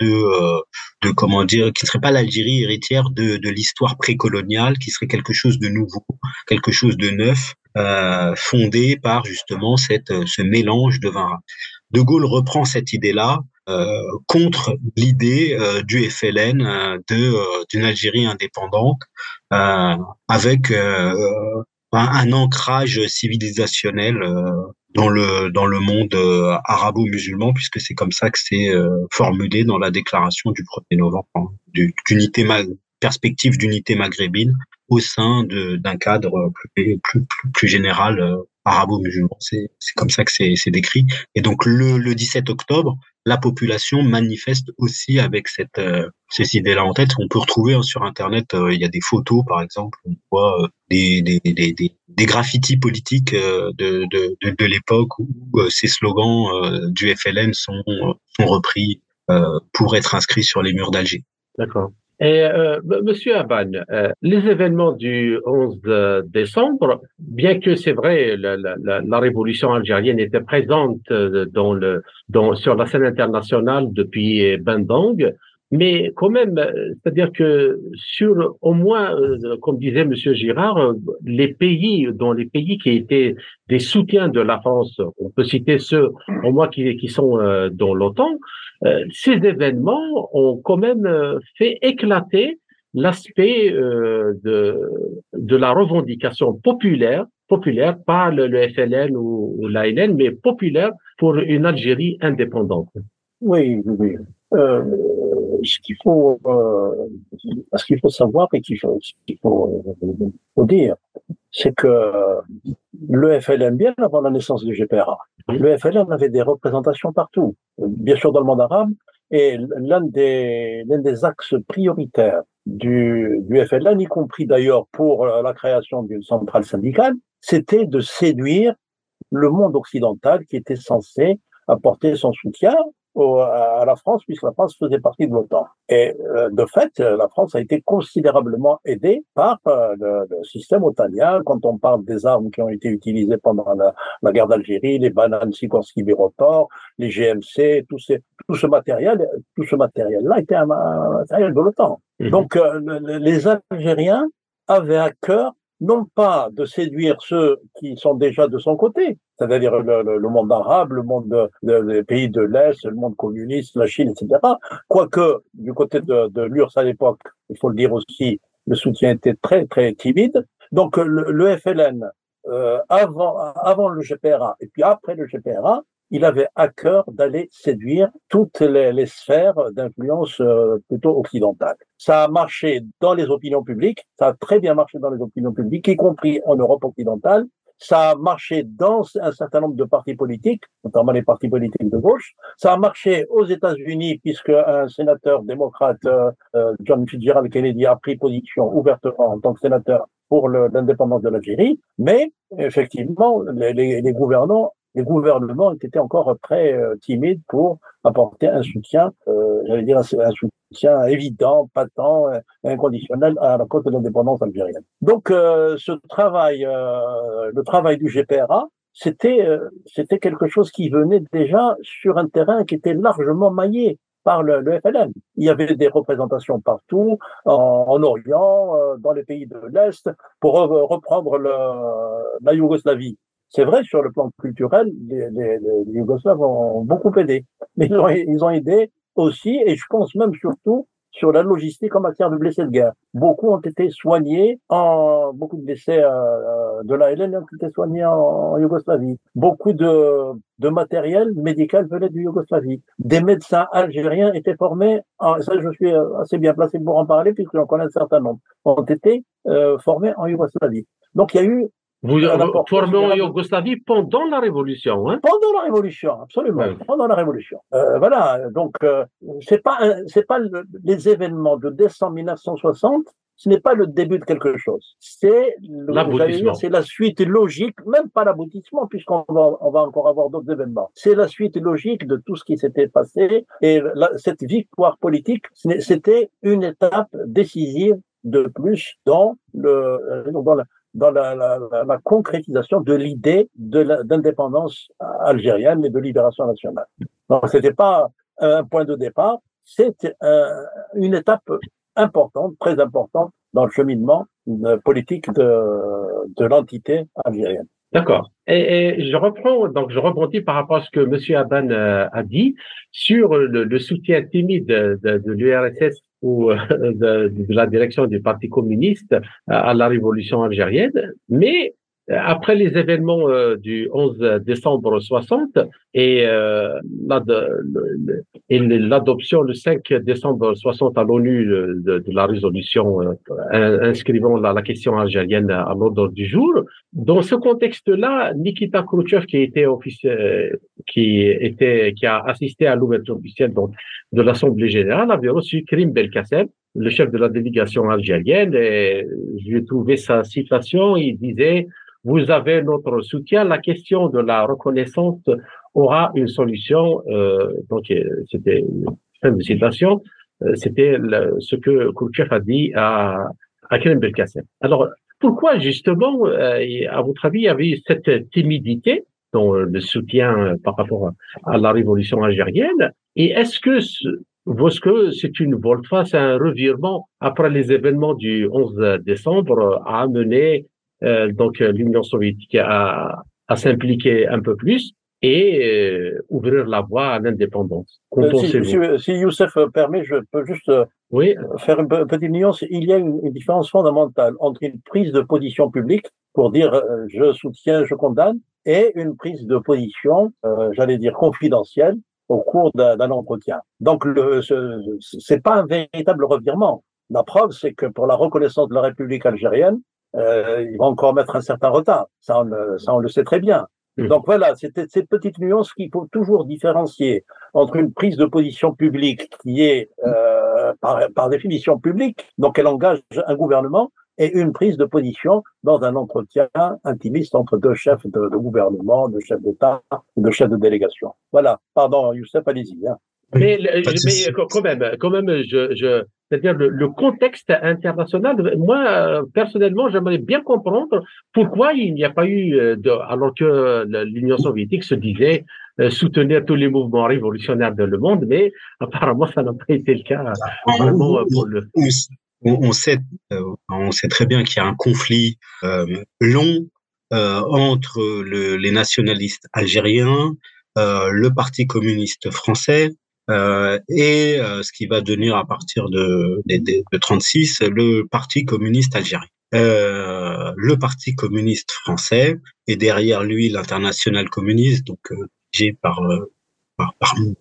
de, de comment dire, qui ne serait pas l'Algérie héritière de, de l'histoire précoloniale, qui serait quelque chose de nouveau, quelque chose de neuf, euh, fondée par justement cette, euh, ce mélange de vin. De Gaulle reprend cette idée-là euh, contre l'idée euh, du FLN euh, de d'une Algérie indépendante avec un, ancrage civilisationnel dans le dans le monde arabo-musulman puisque c'est comme ça que c'est formulé dans la déclaration du 1er novembre hein, d'unité perspective d'unité maghrébine au sein d'un cadre plus, plus, plus, général euh, arabo-musulman. C'est comme ça que c'est décrit. Et donc le, le, 17 octobre, la population manifeste aussi avec cette euh, ces idées-là en tête. On peut retrouver hein, sur Internet, euh, il y a des photos par exemple, on voit des, des, des, des, des graffitis politiques de, de, de, de l'époque où ces slogans du FLN sont, sont repris pour être inscrits sur les murs d'Alger. D'accord. Et euh, Monsieur Aban, euh, les événements du 11 décembre, bien que c'est vrai, la, la, la, révolution algérienne était présente euh, dans le, dans, sur la scène internationale depuis Bandung, mais quand même, c'est-à-dire que sur au moins, comme disait Monsieur Girard, les pays, dans les pays qui étaient des soutiens de la France, on peut citer ceux au moins qui, qui sont dans l'OTAN, euh, ces événements ont quand même euh, fait éclater l'aspect euh, de, de la revendication populaire, populaire, pas le, FLN ou, l'ALN, mais populaire pour une Algérie indépendante. Oui, oui. Euh, ce qu'il faut, euh, ce qu'il faut savoir et qu'il faut, faut, faut, dire, c'est que le FLN, bien avant la naissance du GPRA, le FLN avait des représentations partout, bien sûr dans le monde arabe, et l'un des, l'un des axes prioritaires du, du FLN, y compris d'ailleurs pour la création d'une centrale syndicale, c'était de séduire le monde occidental qui était censé apporter son soutien à la France, puisque la France faisait partie de l'OTAN. Et euh, de fait, la France a été considérablement aidée par euh, le, système otanien. Quand on parle des armes qui ont été utilisées pendant la, guerre d'Algérie, les bananes Sikorsky Mirotor, les GMC, tout, ces, tout ce matériel, tout ce matériel-là était un, matériel de l'OTAN. Mhm. Donc, euh, les Algériens avaient à cœur non pas de séduire ceux qui sont déjà de son côté, c'est-à-dire le, monde arabe, le monde des pays de l'Est, le monde communiste, la Chine, etc. Quoique, du côté de, de l'URSS à l'époque, il faut le dire aussi, le soutien était très, très timide. Donc, le, FLN, euh, avant, avant le GPRA et puis après le GPRA, il avait à cœur d'aller séduire toutes les, sphères d'influence euh, plutôt occidentale. Ça a marché dans les opinions publiques, ça a très bien marché dans les opinions publiques, y compris en Europe occidentale. Ça a marché dans un certain nombre de partis politiques, notamment les partis politiques de gauche. Ça a marché aux États-Unis puisque un sénateur démocrate, euh, euh, John Fitzgerald Kennedy, a pris position ouvertement en tant que sénateur pour l'indépendance de l'Algérie. Mais effectivement, les, les, les gouvernants les gouvernements étaient encore très euh, timides pour apporter un soutien, euh, j'allais dire un, soutien évident, patent, euh, inconditionnel à la cause de l'indépendance algérienne. Donc ce travail, le travail du GPRA, c'était c'était quelque chose qui venait déjà sur un terrain qui était largement maillé par le, le FLN. Il y avait des représentations partout, en, en Orient, dans les pays de l'Est, pour reprendre la Yougoslavie. C'est vrai, sur le plan culturel, les, les, les Yougoslaves ont beaucoup aidé. Mais ils ont, ils ont aidé aussi, et je pense même surtout, sur la logistique en matière de blessés de guerre. Beaucoup ont été soignés en beaucoup de blessés euh, de l'ALN ont été soignés en, Yougoslavie. Beaucoup de, de matériel médical venait de Yougoslavie. Des médecins algériens étaient formés, en, ça je suis assez bien placé pour en parler puisque j'en connais un certain nombre, ont été euh, formés en Yougoslavie. Donc il y a eu vous, en Yougoslavie pendant la Révolution, hein Pendant la Révolution, absolument. Pendant la Révolution. Euh, voilà. Donc, euh, c'est pas, c'est pas les événements de décembre 1960. Ce n'est pas le début de quelque chose. C'est l'aboutissement. C'est la suite logique, même pas l'aboutissement, puisqu'on va, on va encore avoir d'autres événements. C'est la suite logique de tout ce qui s'était passé. Et cette victoire politique, c'était une étape décisive de plus dans le, euh, dans la, dans la, la, la concrétisation de l'idée d'indépendance algérienne et de libération nationale. Donc, c'était pas un point de départ, c'est une étape importante, très importante dans le cheminement politique de, de l'entité algérienne. D'accord. Et, je reprends, donc je rebondis par rapport à ce que M. Aban euh, a dit sur le, soutien timide de, de, de l'URSS ou euh, de, de, la direction du Parti communiste à la révolution algérienne, mais après les événements euh, du 11 décembre 60 et euh, l'adoption le 5 décembre 60 à l'ONU de, la résolution euh, inscrivant la, question algérienne à l'ordre du jour, dans ce contexte-là, Nikita Khrouchtchev qui était officiel, qui était qui a assisté à l'ouverture officielle de l'Assemblée générale avait reçu Krim Belkacem le chef de la délégation algérienne, et j'ai trouvé sa citation, il disait vous avez notre soutien. La question de la reconnaissance aura une solution. Euh, donc, euh, c'était fin de citation. c'était ce que Khrouchtchev a dit à, à Kerem Belkacem. Alors, pourquoi justement, à votre avis, il y avait cette timidité dans le soutien par rapport à la révolution algérienne? Et est-ce que est-ce que c'est une volte-face, un revirement après les événements du 11 décembre a amené euh, donc l'Union soviétique à, à s'impliquer un peu plus et euh, ouvrir la voie à l'indépendance. Euh, si, si, si, Youssef permet, je peux juste oui. faire une petite nuance. Il y a une, une, différence fondamentale entre une prise de position publique pour dire je soutiens, je condamne, et une prise de position, j'allais dire confidentielle, au cours d'un entretien. Donc, ce n'est pas un véritable revirement. La preuve, c'est que pour la reconnaissance de la République algérienne, euh, il va encore mettre un certain retard. Ça, on le, ça, on le sait très bien. Mmh. Donc voilà, c'est cette petite nuance qu'il faut toujours différencier entre une prise de position publique qui est euh, par, par définition publique, donc elle engage un gouvernement, et une prise de position dans un entretien intimiste entre deux chefs de, de gouvernement, deux chefs d'État, deux chefs de délégation. Voilà. Pardon, Youssef, allez-y. Hein. Mais, mais, quand même, quand même, je, je c'est-à-dire le, le, contexte international. Moi, personnellement, j'aimerais bien comprendre pourquoi il n'y a pas eu, euh, de, alors que l'Union soviétique se disait euh, soutenir tous les mouvements révolutionnaires dans le monde, mais apparemment, ça n'a pas été le cas. Vraiment, pour le on, sait, euh, on sait très bien qu'il y a un conflit euh, long euh, entre le, les nationalistes algériens, le Parti communiste français et ce qui va devenir à partir de, de, de 36 le Parti communiste algérien. le Parti communiste français et derrière lui l'international communiste, donc j'ai par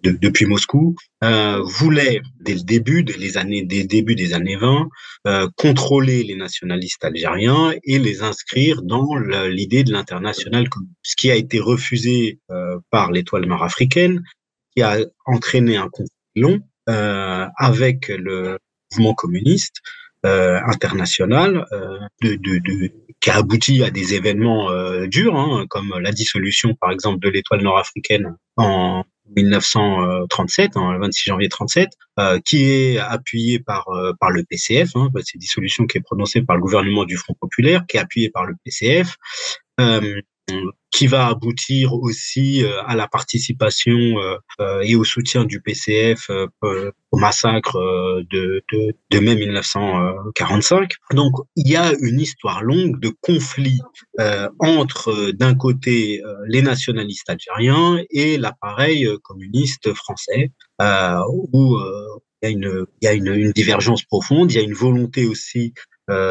depuis Moscou, euh, voulait dès le début, dès les années, des débuts des années 20, euh, contrôler les nationalistes algériens et les inscrire dans l'idée de l'international, ce qui a été refusé euh, par l'étoile nord africaine, qui a entraîné un conflit long euh, avec le mouvement communiste euh, international euh, qui a abouti à des événements durs, hein, comme la dissolution, par exemple, de l'étoile nord-africaine en 1937, hein, le 26 janvier 37, euh, qui est appuyé par par le PCF. Hein, c'est une dissolution qui est prononcée par le gouvernement du Front populaire, qui est appuyé par le PCF. Qui va aboutir aussi euh, à la participation euh, euh, et au soutien du PCF au massacre de, mai 1945. Donc il y a une histoire longue de conflits entre d'un côté les nationalistes algériens et l'appareil communiste français, où il y a, une, divergence profonde, il y a une volonté aussi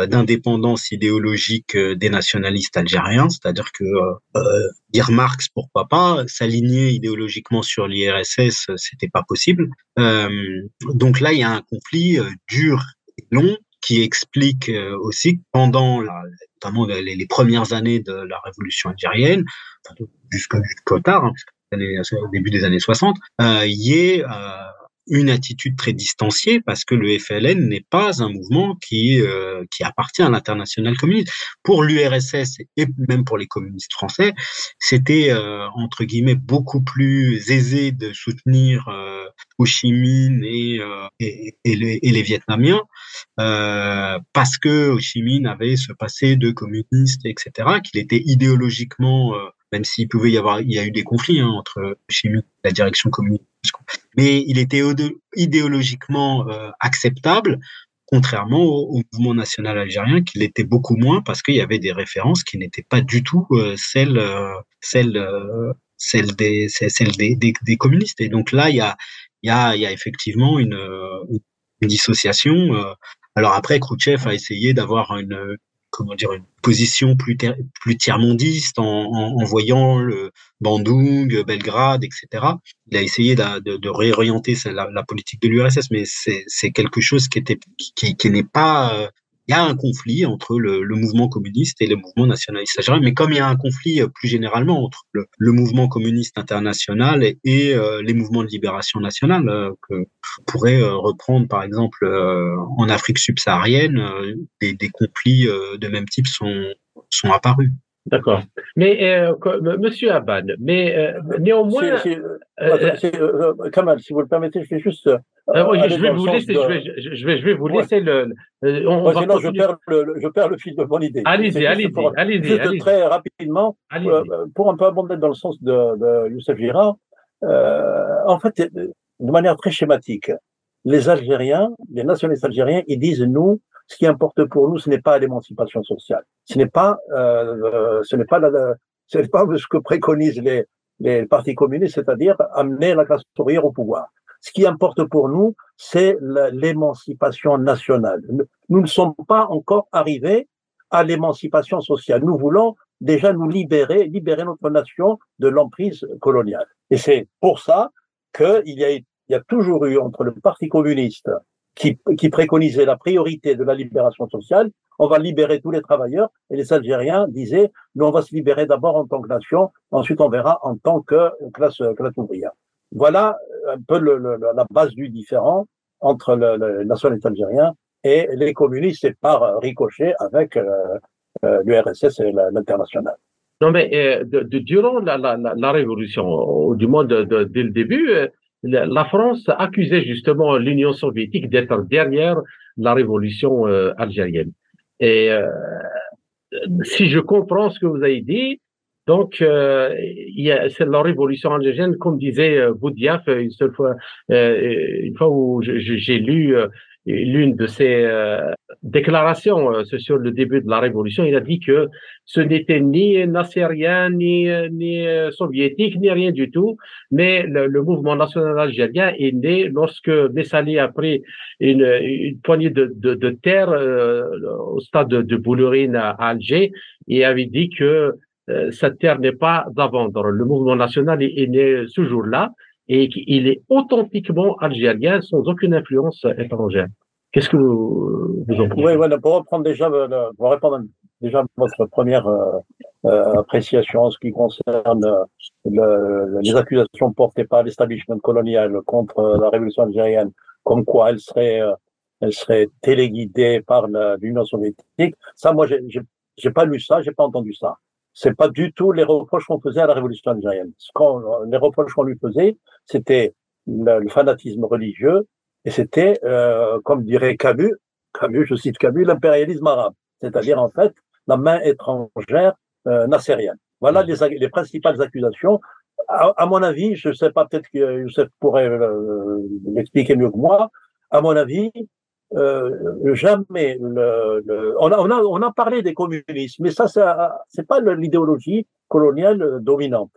d'indépendance idéologique euh, des nationalistes algériens, c'est-à-dire que euh, dire Marx, pourquoi pas, s'aligner idéologiquement sur l'IRSS, c'était pas possible. donc là, il y a un conflit dur et long qui explique aussi que pendant la, notamment les, premières années de la révolution algérienne, jusqu'au tard, hein, au début des années 60, il y ait une attitude très distanciée parce que le FLN n'est pas un mouvement qui euh, qui appartient à l'international communiste. Pour l'URSS et même pour les communistes français, c'était euh, entre guillemets beaucoup plus aisé de soutenir euh, Ho Chi Minh et, euh, et, et, les, et les, Vietnamiens parce que Ho Chi Minh avait ce passé de communiste, etc., qu'il était idéologiquement même s'il pouvait y avoir, il y a eu des conflits hein, entre Chimie et la direction communiste. Mais il était idéologiquement euh, acceptable, contrairement au, mouvement national algérien, qui l'était beaucoup moins parce qu'il y avait des références qui n'étaient pas du tout euh, celles, euh, celles, celles, des, celles des, communistes. Et donc là, il y a, y a, y a effectivement une, une dissociation. Alors après, Khrouchtchev a essayé d'avoir une, comment dire une position plus plus tiers-mondiste en, voyant le Bandung, Belgrade, etc. Il a essayé de, de, réorienter la, la, politique de l'URSS, mais c'est quelque chose qui était qui, qui n'est pas euh, il y a un conflit entre le, mouvement communiste et le mouvement nationaliste mais comme il y a un conflit euh, plus généralement entre le, mouvement communiste international et, et euh, les mouvements de libération nationale, euh, que pourrait euh, reprendre par exemple en Afrique subsaharienne, des, des conflits de même type sont, sont apparus. D'accord. Mais, euh, Monsieur Abad, mais euh, néanmoins. Kamal, si vous le permettez, je vais juste. je, vais vous laisser, je, vais, je, vais, je vais vous laisser le. On, sinon, je perds, le, je perds le fil de mon idée. Allez-y, allez-y. Allez juste très rapidement, pour un peu abonder dans le sens de, de Youssef Girard, en fait, de manière très schématique, les Algériens, les nationalistes algériens, ils disent nous, ce qui importe pour nous, ce n'est pas l'émancipation sociale, ce n'est pas, euh, ce n'est pas, la, ce n'est pas ce que préconisent les, les partis communistes, c'est-à-dire amener la classe ouvrière au pouvoir. Ce qui importe pour nous, c'est l'émancipation nationale. Nous ne sommes pas encore arrivés à l'émancipation sociale. Nous voulons déjà nous libérer, libérer notre nation de l'emprise coloniale. Et c'est pour ça qu'il y a, il y a toujours eu entre le Parti communiste qui, qui préconisait la priorité de la libération sociale, on va libérer tous les travailleurs, et les Algériens disaient, nous on va se libérer d'abord en tant que nation, ensuite on verra en tant que classe, classe ouvrière. Voilà un peu le, la base du différent entre le, le nationaliste algérien et les communistes, c'est par ricochet avec euh, euh l'URSS et l'international. Non, mais euh, de, de, durant la, la, la, révolution, du moins de, dès le début, euh, la France accusait justement l'Union soviétique d'être derrière la révolution euh, algérienne. Et euh, si je comprends ce que vous avez dit, donc euh, c'est la révolution algérienne, comme disait Boudiaf une seule fois, une fois où j'ai lu l'une de ses euh, déclarations euh, sur le début de la révolution, il a dit que ce n'était ni nassérien, ni, ni euh, soviétique, ni rien du tout, mais le, mouvement national algérien est né lorsque Messali a pris une, une poignée de, de, de terre au stade de, de Boulourine à Alger et avait dit que cette terre n'est pas à vendre. Le mouvement national est né ce jour-là et qu'il est authentiquement algérien sans aucune influence étrangère. Qu'est-ce que vous, vous en pensez? Oui, voilà, pour reprendre déjà, euh, pour répondre déjà à votre première euh, euh, appréciation en ce qui concerne le, les accusations portées par l'establishment colonial contre la révolution algérienne, comme quoi elle serait, elle serait téléguidée par l'Union soviétique. Ça, moi, j'ai pas lu ça, j'ai pas entendu ça c'est pas du tout les reproches qu'on faisait à la révolution algérienne. Ce les reproches qu'on lui faisait, c'était le, fanatisme religieux et c'était, euh, comme dirait Camus, Camus, je cite Camus, l'impérialisme arabe, c'est-à-dire en fait la main étrangère euh. Voilà les, les principales accusations. À, mon avis, je sais pas, peut-être que Youssef pourrait euh, l'expliquer mieux que moi. À mon avis, euh, jamais le, le, on, a, on, a, on a parlé des communistes, mais ça, c'est pas l'idéologie coloniale dominante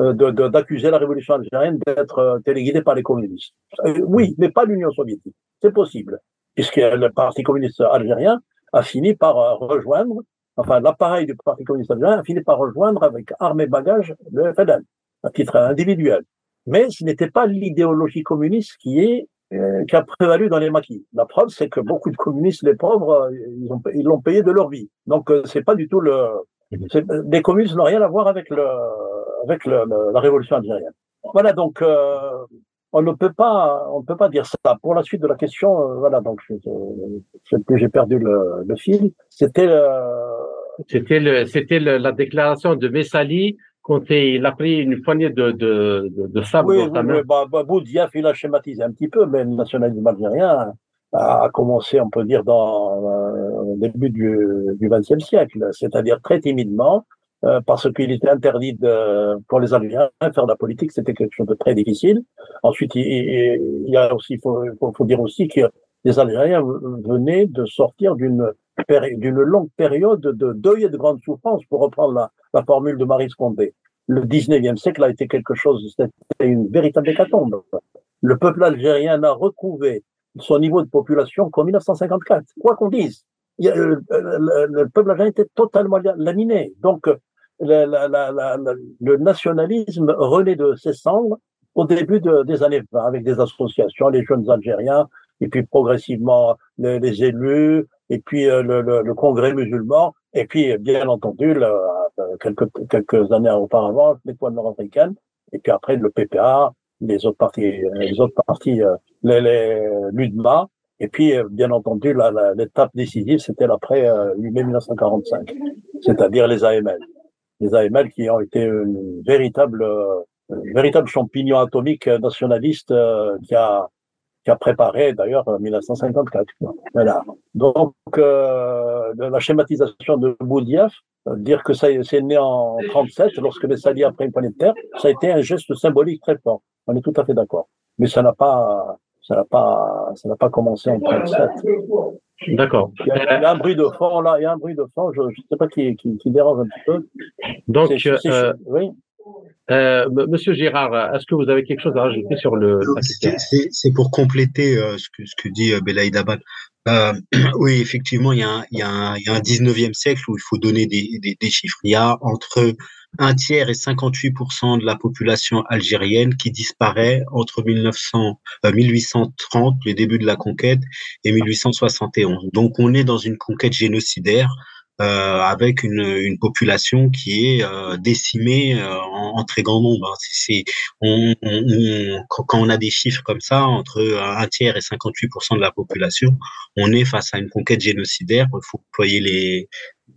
euh, d'accuser la révolution algérienne d'être euh, téléguidée par les communistes. oui, mais pas l'Union soviétique. C'est possible, puisque le Parti communiste algérien a fini par rejoindre, enfin l'appareil du Parti communiste algérien a fini par rejoindre avec armes et bagages le FNL, à titre individuel. Mais ce n'était pas l'idéologie communiste qui est euh, qui a prévalu dans les maquis. La preuve, c'est que beaucoup de communistes, les pauvres, euh, ils ont ils l'ont payé de leur vie. Donc euh, c'est pas du tout le les communistes n'ont rien à voir avec le avec le, la révolution algérienne. Voilà donc on ne peut pas on ne peut pas dire ça. Pour la suite de la question, voilà donc j'ai perdu le, le fil. C'était le, c'était la déclaration de Messali quand il a pris une poignée de, de, de, sable oui, dans sa main. Oui, bah, bah, il a schématisé un petit peu, mais le nationalisme algérien a commencé, on peut dire, dans le euh, début du, XXe siècle, c'est-à-dire très timidement, euh, parce qu'il était interdit de, pour les Algériens faire de la politique, c'était quelque chose de très difficile. Ensuite, il, il y a aussi, faut, faut, dire aussi que les Algériens venaient de sortir d'une d'une longue période de deuil et de grande souffrance, pour reprendre la, formule de Marie Scondé. Le 19e siècle a été quelque chose, c'était une véritable hécatombe. Le peuple algérien n'a retrouvé son niveau de population qu'en 1954. Quoi qu'on dise, le, le, peuple algérien était totalement laminé. Donc, le nationalisme renaît de ses cendres au début de, des années 20 avec des associations, les jeunes Algériens, et puis progressivement les élus, et puis euh, le, le, le, Congrès musulman, et puis bien entendu le, euh, quelques, quelques années auparavant l'étoile nord-africaine, et puis après le PPA, les autres partis, euh, les autres partis, les, les l'UDMA, et puis bien entendu l'étape décisive, c'était l'après mai 1945, c'est-à-dire les AML. les AML qui ont été une véritable, véritable champignon atomique nationaliste qui a qui a préparé d'ailleurs en 1954. Voilà. Donc la schématisation de Boudiaf, dire que ça c'est né en 37 lorsque les Sali a pris une poignée de terre, ça a été un geste symbolique très fort. On est tout à fait d'accord. Mais ça n'a pas ça n'a pas, ça n'a pas commencé en 37. D'accord. Il, y a un bruit de fond là, il y a un bruit de fond, je ne sais pas qui, qui, qui, dérange un petit peu. Donc, euh, oui. Euh, Monsieur Gérard, est-ce que vous avez quelque chose à rajouter sur le C'est pour compléter euh, ce, que, ce que dit euh, Belaïd Abad. Oui, effectivement, il y, a un, il, y a un, il y a un 19e siècle où il faut donner des, des, des chiffres. Il y a entre un tiers et 58% de la population algérienne qui disparaît entre 1900, 1830, euh, le début de la conquête, et 1871. Donc on est dans une conquête génocidaire avec une, une, population qui est euh, décimée euh, en, en, très grand nombre. C'est, on, on, quand on a des chiffres comme ça, entre un tiers et 58% de la population, on est face à une conquête génocidaire. Il faut employer les,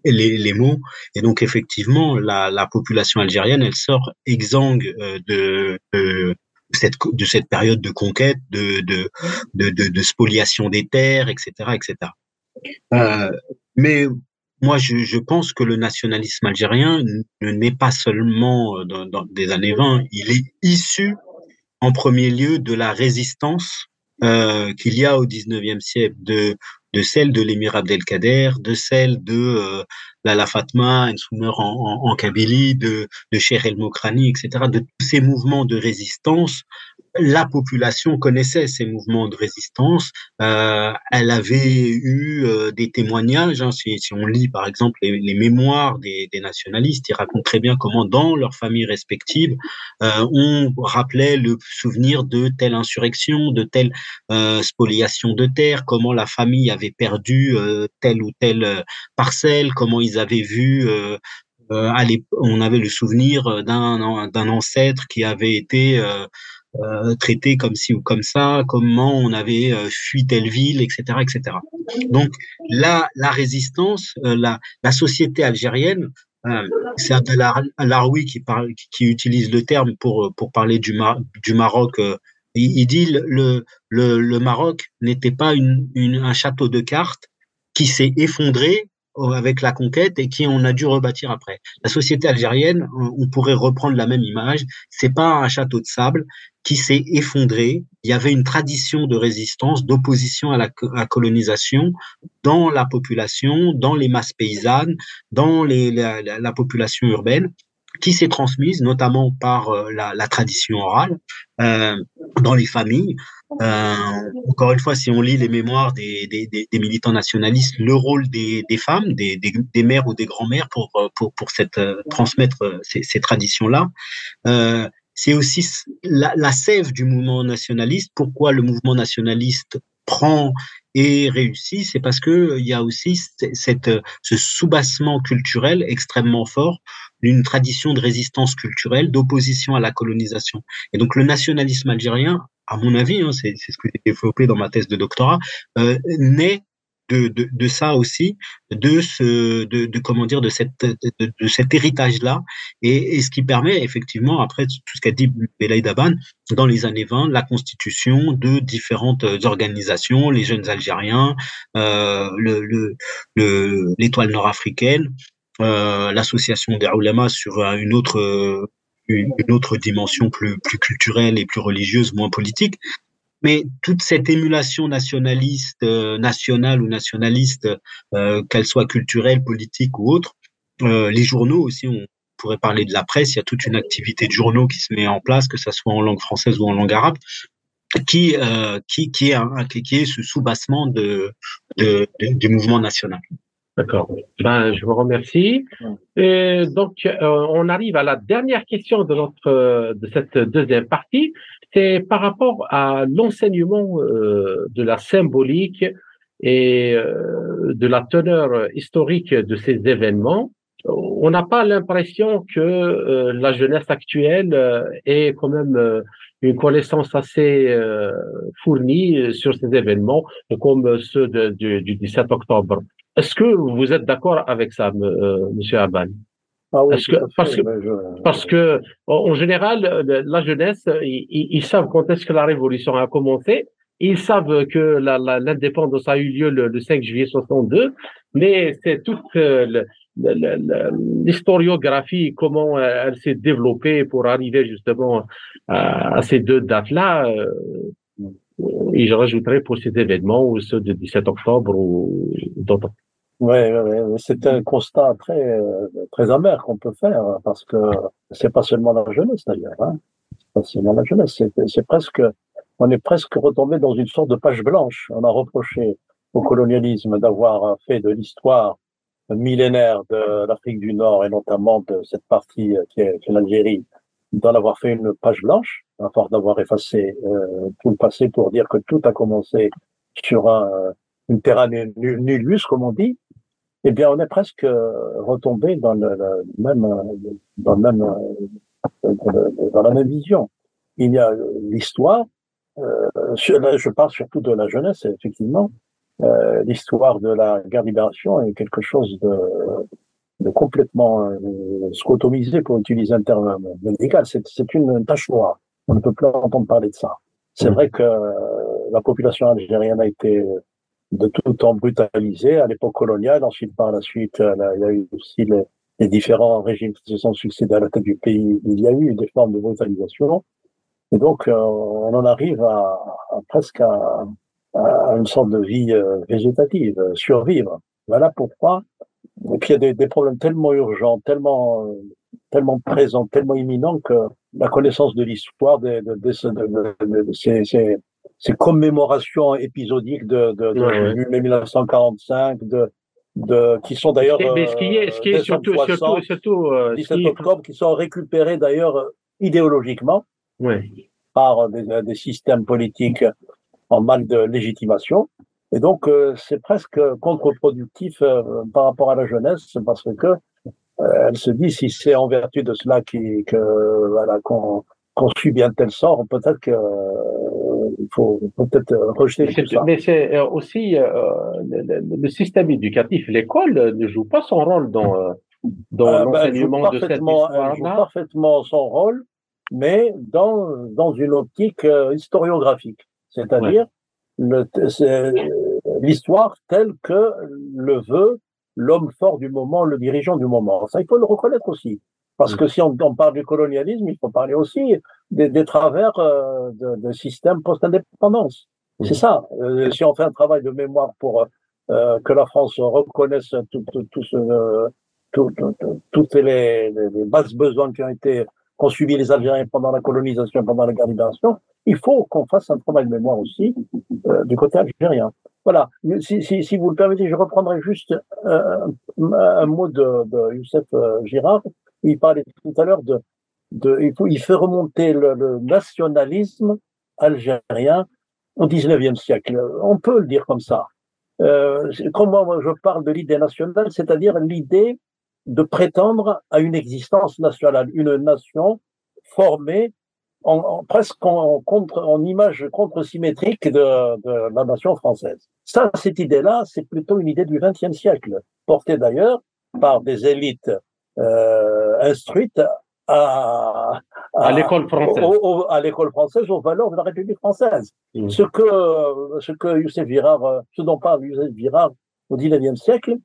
les, les, mots. Et donc effectivement, la, la population algérienne, elle sort exsangue euh, de, de cette, de cette période de conquête, de, de, de, de spoliation des terres, etc., etc. Euh, mais moi, je, pense que le nationalisme algérien ne n'est pas seulement euh, dans, dans, des années 20, il est issu en premier lieu de la résistance euh, qu'il y a au 19e siècle, de, celle de l'émir Abdelkader, de celle de euh, Lala Fatma, en, en, en Kabylie, de, de Cheikh El Mokrani, etc., de tous ces mouvements de résistance la population connaissait ces mouvements de résistance. Euh, elle avait eu euh, des témoignages. Hein, si, si, on lit par exemple les, les mémoires des, des, nationalistes, ils racontent très bien comment dans leurs familles respectives, euh, on rappelait le souvenir de telle insurrection, de telle euh, spoliation de terre, comment la famille avait perdu euh, telle ou telle parcelle, comment ils avaient vu on avait le souvenir d'un ancêtre qui avait été euh, euh, traité comme ci ou comme ça, comment on avait euh, fui telle ville, etc., etc. Donc là, la résistance, euh, la, la société algérienne, c'est Abdel Alaroui qui, parle, qui utilise le terme pour, pour parler du, Mar du Maroc. Il, dit le, le, le Maroc n'était pas une, un château de cartes qui s'est effondré avec la conquête et qui on a dû rebâtir après. La société algérienne, on pourrait reprendre la même image. C'est pas un château de sable qui s'est effondré. Il y avait une tradition de résistance, d'opposition à la, colonisation dans la population, dans les masses paysannes, dans la, la, population urbaine qui s'est transmise notamment par euh, la, tradition orale euh, dans les familles. Euh, encore une fois, si on lit les mémoires des, militants nationalistes, le rôle des, femmes, des, mères ou des grands-mères pour, cette, euh, transmettre ces, traditions-là, euh, c'est aussi la, sève du mouvement nationaliste. Pourquoi le mouvement nationaliste prend et réussit, c'est parce que il y a aussi ce soubassement culturel extrêmement fort d'une tradition de résistance culturelle, d'opposition à la colonisation. Et donc le nationalisme algérien, à mon avis, hein, c'est ce que j'ai développé dans ma thèse de doctorat, euh, naît de, de, de, ça aussi, de ce, de, de comment dire, de cette, de, cet héritage-là, et, et, ce qui permet effectivement, après tout ce qu'a dit Belaïd Aban, dans les années 20, la constitution de différentes organisations, les jeunes Algériens, euh, le, le, l'étoile nord-africaine, l'association des Oulema sur une autre une autre dimension plus, plus culturelle et plus religieuse, moins politique. Mais toute cette émulation nationaliste, euh, nationale ou nationaliste, euh, qu'elle soit culturelle, politique ou autre, euh, les journaux aussi, on pourrait parler de la presse, il y a toute une activité de journaux qui se met en place, que ce soit en langue française ou en langue arabe, qui, euh, qui, qui, est, un, qui est ce soubassement de, de, de, du mouvement national. D'accord. Ben, je vous remercie. Et donc, euh, on arrive à la dernière question de notre de cette deuxième partie. C'est par rapport à l'enseignement euh, de la symbolique et euh, de la teneur historique de ces événements. On n'a pas l'impression que euh, la jeunesse actuelle euh, ait quand même euh, une connaissance assez fournie sur ces événements, comme ceux de, du, du 17 octobre. Est-ce que vous êtes d'accord avec ça, M. Monsieur Abban Ah parce que, parce, que, parce que, en général, la jeunesse, ils, savent quand est-ce que la révolution a commencé. Ils savent que l'indépendance a eu lieu le, 5 juillet 62, mais c'est toute euh, l'historiographie, comment euh, elle s'est développée pour arriver justement à, ces deux dates-là. Euh, et je rajouterai pour ces événements, ou ceux du 17 octobre ou d'autres. Oui, c'est un constat très très amer qu'on peut faire parce que c'est pas seulement la jeunesse d'ailleurs, hein. pas seulement la jeunesse, c'est presque on est presque retombé dans une sorte de page blanche. On a reproché au colonialisme d'avoir fait de l'histoire millénaire de l'Afrique du Nord et notamment de cette partie qui est l'Algérie, d'en avoir fait une page blanche, à force d'avoir effacé euh, tout le passé pour dire que tout a commencé sur un, une terra nullius, comme on dit, eh bien, on est presque euh, retombé dans le, même, dans le même, euh, dans la même vision. Il y a l'histoire. Euh, je parle surtout de la jeunesse, effectivement. Euh, l'histoire de la guerre libération est quelque chose de, de complètement euh, scotomisé, pour utiliser un terme médical. C'est une tâche noire. On ne peut plus entendre parler de ça. C'est mmh. vrai que la population algérienne a été de tout temps brutalisé à l'époque coloniale. Ensuite, par la suite, euh, il y a eu aussi les, les, différents régimes qui se sont succédés à la tête du pays. Il y a eu des formes de brutalisation. Et donc, euh, on en arrive à, à presque à, à, une sorte de vie euh, végétative, survivre. Voilà pourquoi. Et puis, il y a des, des problèmes tellement urgents, tellement, tellement présents, tellement imminents que la connaissance de l'histoire de, de, de, de ces, ces commémorations épisodiques de, de, de 1945, de, de, qui sont d'ailleurs. Mais ce qui est, ce qui est surtout, surtout, surtout, 17 euh, octobre, qui sont récupérés d'ailleurs idéologiquement par des, des, systèmes politiques en mal de légitimation. Et donc, euh, c'est presque contre-productif euh, par rapport à la jeunesse, parce que elle se dit si c'est en vertu de cela qui, que voilà qu'on qu'on subit un tel sort, peut-être que il faut, peut-être euh, rejeter tout ça. Mais c'est euh, aussi euh, le, système éducatif, l'école ne joue pas son rôle dans, dans ben, l'enseignement de cette histoire. Elle joue parfaitement son rôle, mais dans, dans une optique historiographique, c'est-à-dire l'histoire telle que le veut l'homme fort du moment, le dirigeant du moment. Ça, il faut le reconnaître aussi. Parce mm. que si on, on, parle du colonialisme, il faut parler aussi des, des travers euh, de, de systèmes post-indépendance. Mm. C'est ça. Euh, si on fait un travail de mémoire pour euh, que la France reconnaisse tout, tout, tout ce, tout, toutes les, les, bases besoins qui ont été qu'ont subi les Algériens pendant la colonisation, pendant la guerre libération, il faut qu'on fasse un travail de mémoire aussi euh, du côté algérien. Voilà. Si, vous le permettez, je reprendrai juste euh, un mot de, Youssef Girard il parlait tout à l'heure de, il, faut, il fait remonter le, nationalisme algérien au 19e siècle. On peut le dire comme ça. Euh, comment je parle de l'idée nationale, c'est-à-dire l'idée de prétendre à une existence nationale, une nation formée en, presque en, contre, en image contre-symétrique de, de, la nation française. Ça, cette idée-là, c'est plutôt une idée du XXe siècle, portée d'ailleurs par des élites euh, instruite à, à, l'école française, à l'école française aux valeurs de la République française. Mmh. Ce que ce que Youssef Virard, ce dont parle Youssef Virard au XIXe siècle,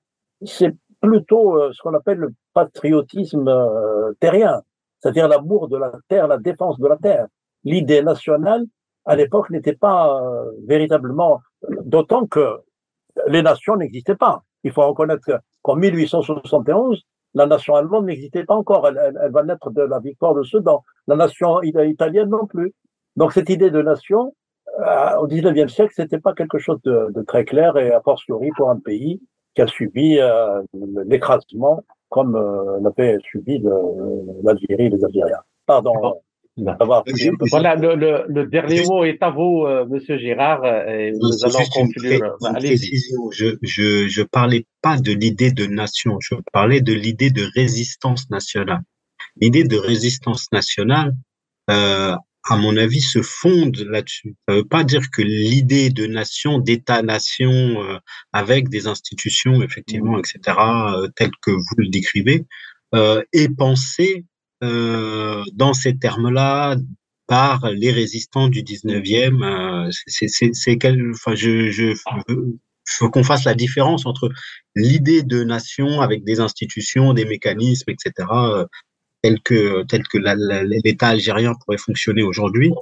c'est plutôt euh, ce qu'on appelle le patriotisme euh, terrien, c'est-à-dire l'amour de la terre, la défense de la terre. L'idée nationale à l'époque n'était pas véritablement, d'autant que les nations n'existaient pas. Il faut reconnaître qu'en 1871, la nation allemande n'existait pas encore. Elle, va naître de la victoire de Sedan. La nation italienne non plus. Donc cette idée de nation, euh, au XIXe siècle, c'était pas quelque chose de, très clair et a fortiori pour un pays qui a subi euh, l'écrasement comme euh, l'avait subi l'Algérie et les Algériens. Pardon. Voilà, le, le, dernier mot est à vous, euh, Monsieur Girard, et nous allons conclure. je, je, je parlais pas de l'idée de nation, je parlais de l'idée de résistance nationale. L'idée de résistance nationale, euh, à mon avis, se fonde là-dessus. Ça veut pas dire que l'idée de nation, d'État-nation, euh, avec des institutions, effectivement, etc., euh, telles que vous le décrivez, est pensée dans ces termes-là par les résistants du 19e. c'est quel, enfin, je, je faut qu'on fasse la différence entre l'idée de nation avec des institutions, des mécanismes, etc., tels que l'État algérien pourrait fonctionner aujourd'hui.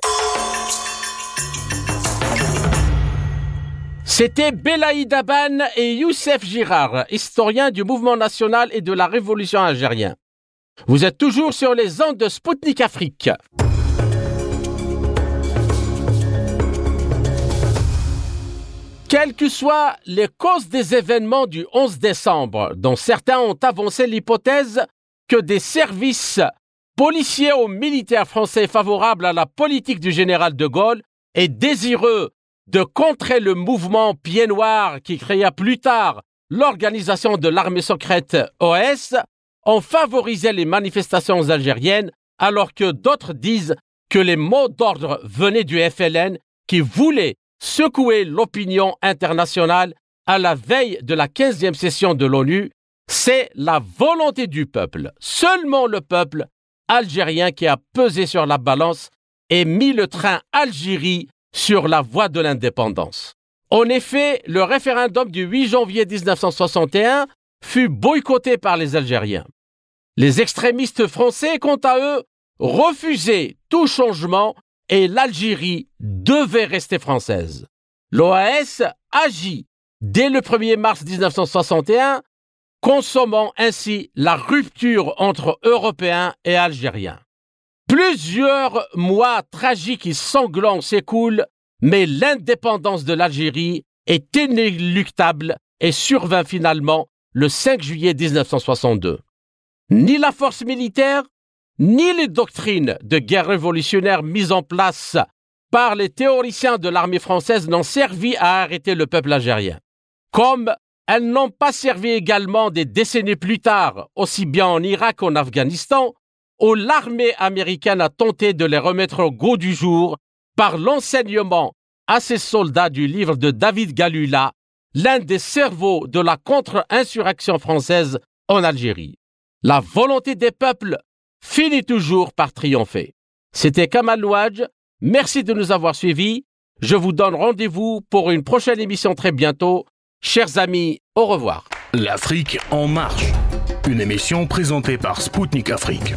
C'était Belaïd Aban et Youssef Girard, historiens du mouvement national et de la révolution algérienne. Vous êtes toujours sur les ondes de Spoutnik Afrique. Quelles que soient les causes des événements du 11 décembre, dont certains ont avancé l'hypothèse que des services policiers ou militaires français favorables à la politique du général de Gaulle et désireux de contrer le mouvement Pied Noir qui créa plus tard l'organisation de l'armée secrète OS, ont favorisé les manifestations algériennes alors que d'autres disent que les mots d'ordre venaient du FLN qui voulait secouer l'opinion internationale à la veille de la 15e session de l'ONU, c'est la volonté du peuple, seulement le peuple algérien qui a pesé sur la balance et mis le train Algérie sur la voie de l'indépendance. En effet, le référendum du 8 janvier 1961 fut boycotté par les Algériens. Les extrémistes français, quant à eux, refusaient tout changement et l'Algérie devait rester française. L'OAS agit dès le 1er mars 1961, consommant ainsi la rupture entre Européens et Algériens. Plusieurs mois tragiques et sanglants s'écoulent, mais l'indépendance de l'Algérie est inéluctable et survint finalement le 5 juillet 1962. Ni la force militaire, ni les doctrines de guerre révolutionnaire mises en place par les théoriciens de l'armée française n'ont servi à arrêter le peuple algérien. Comme elles n'ont pas servi également des décennies plus tard, aussi bien en Irak qu'en Afghanistan, où l'armée américaine a tenté de les remettre au goût du jour par l'enseignement à ses soldats du livre de David Galula, l'un des cerveaux de la contre-insurrection française en Algérie. La volonté des peuples finit toujours par triompher. C'était Kamal Nouadj. Merci de nous avoir suivis. Je vous donne rendez-vous pour une prochaine émission très bientôt. Chers amis, au revoir. L'Afrique en marche. Une émission présentée par Spoutnik Afrique.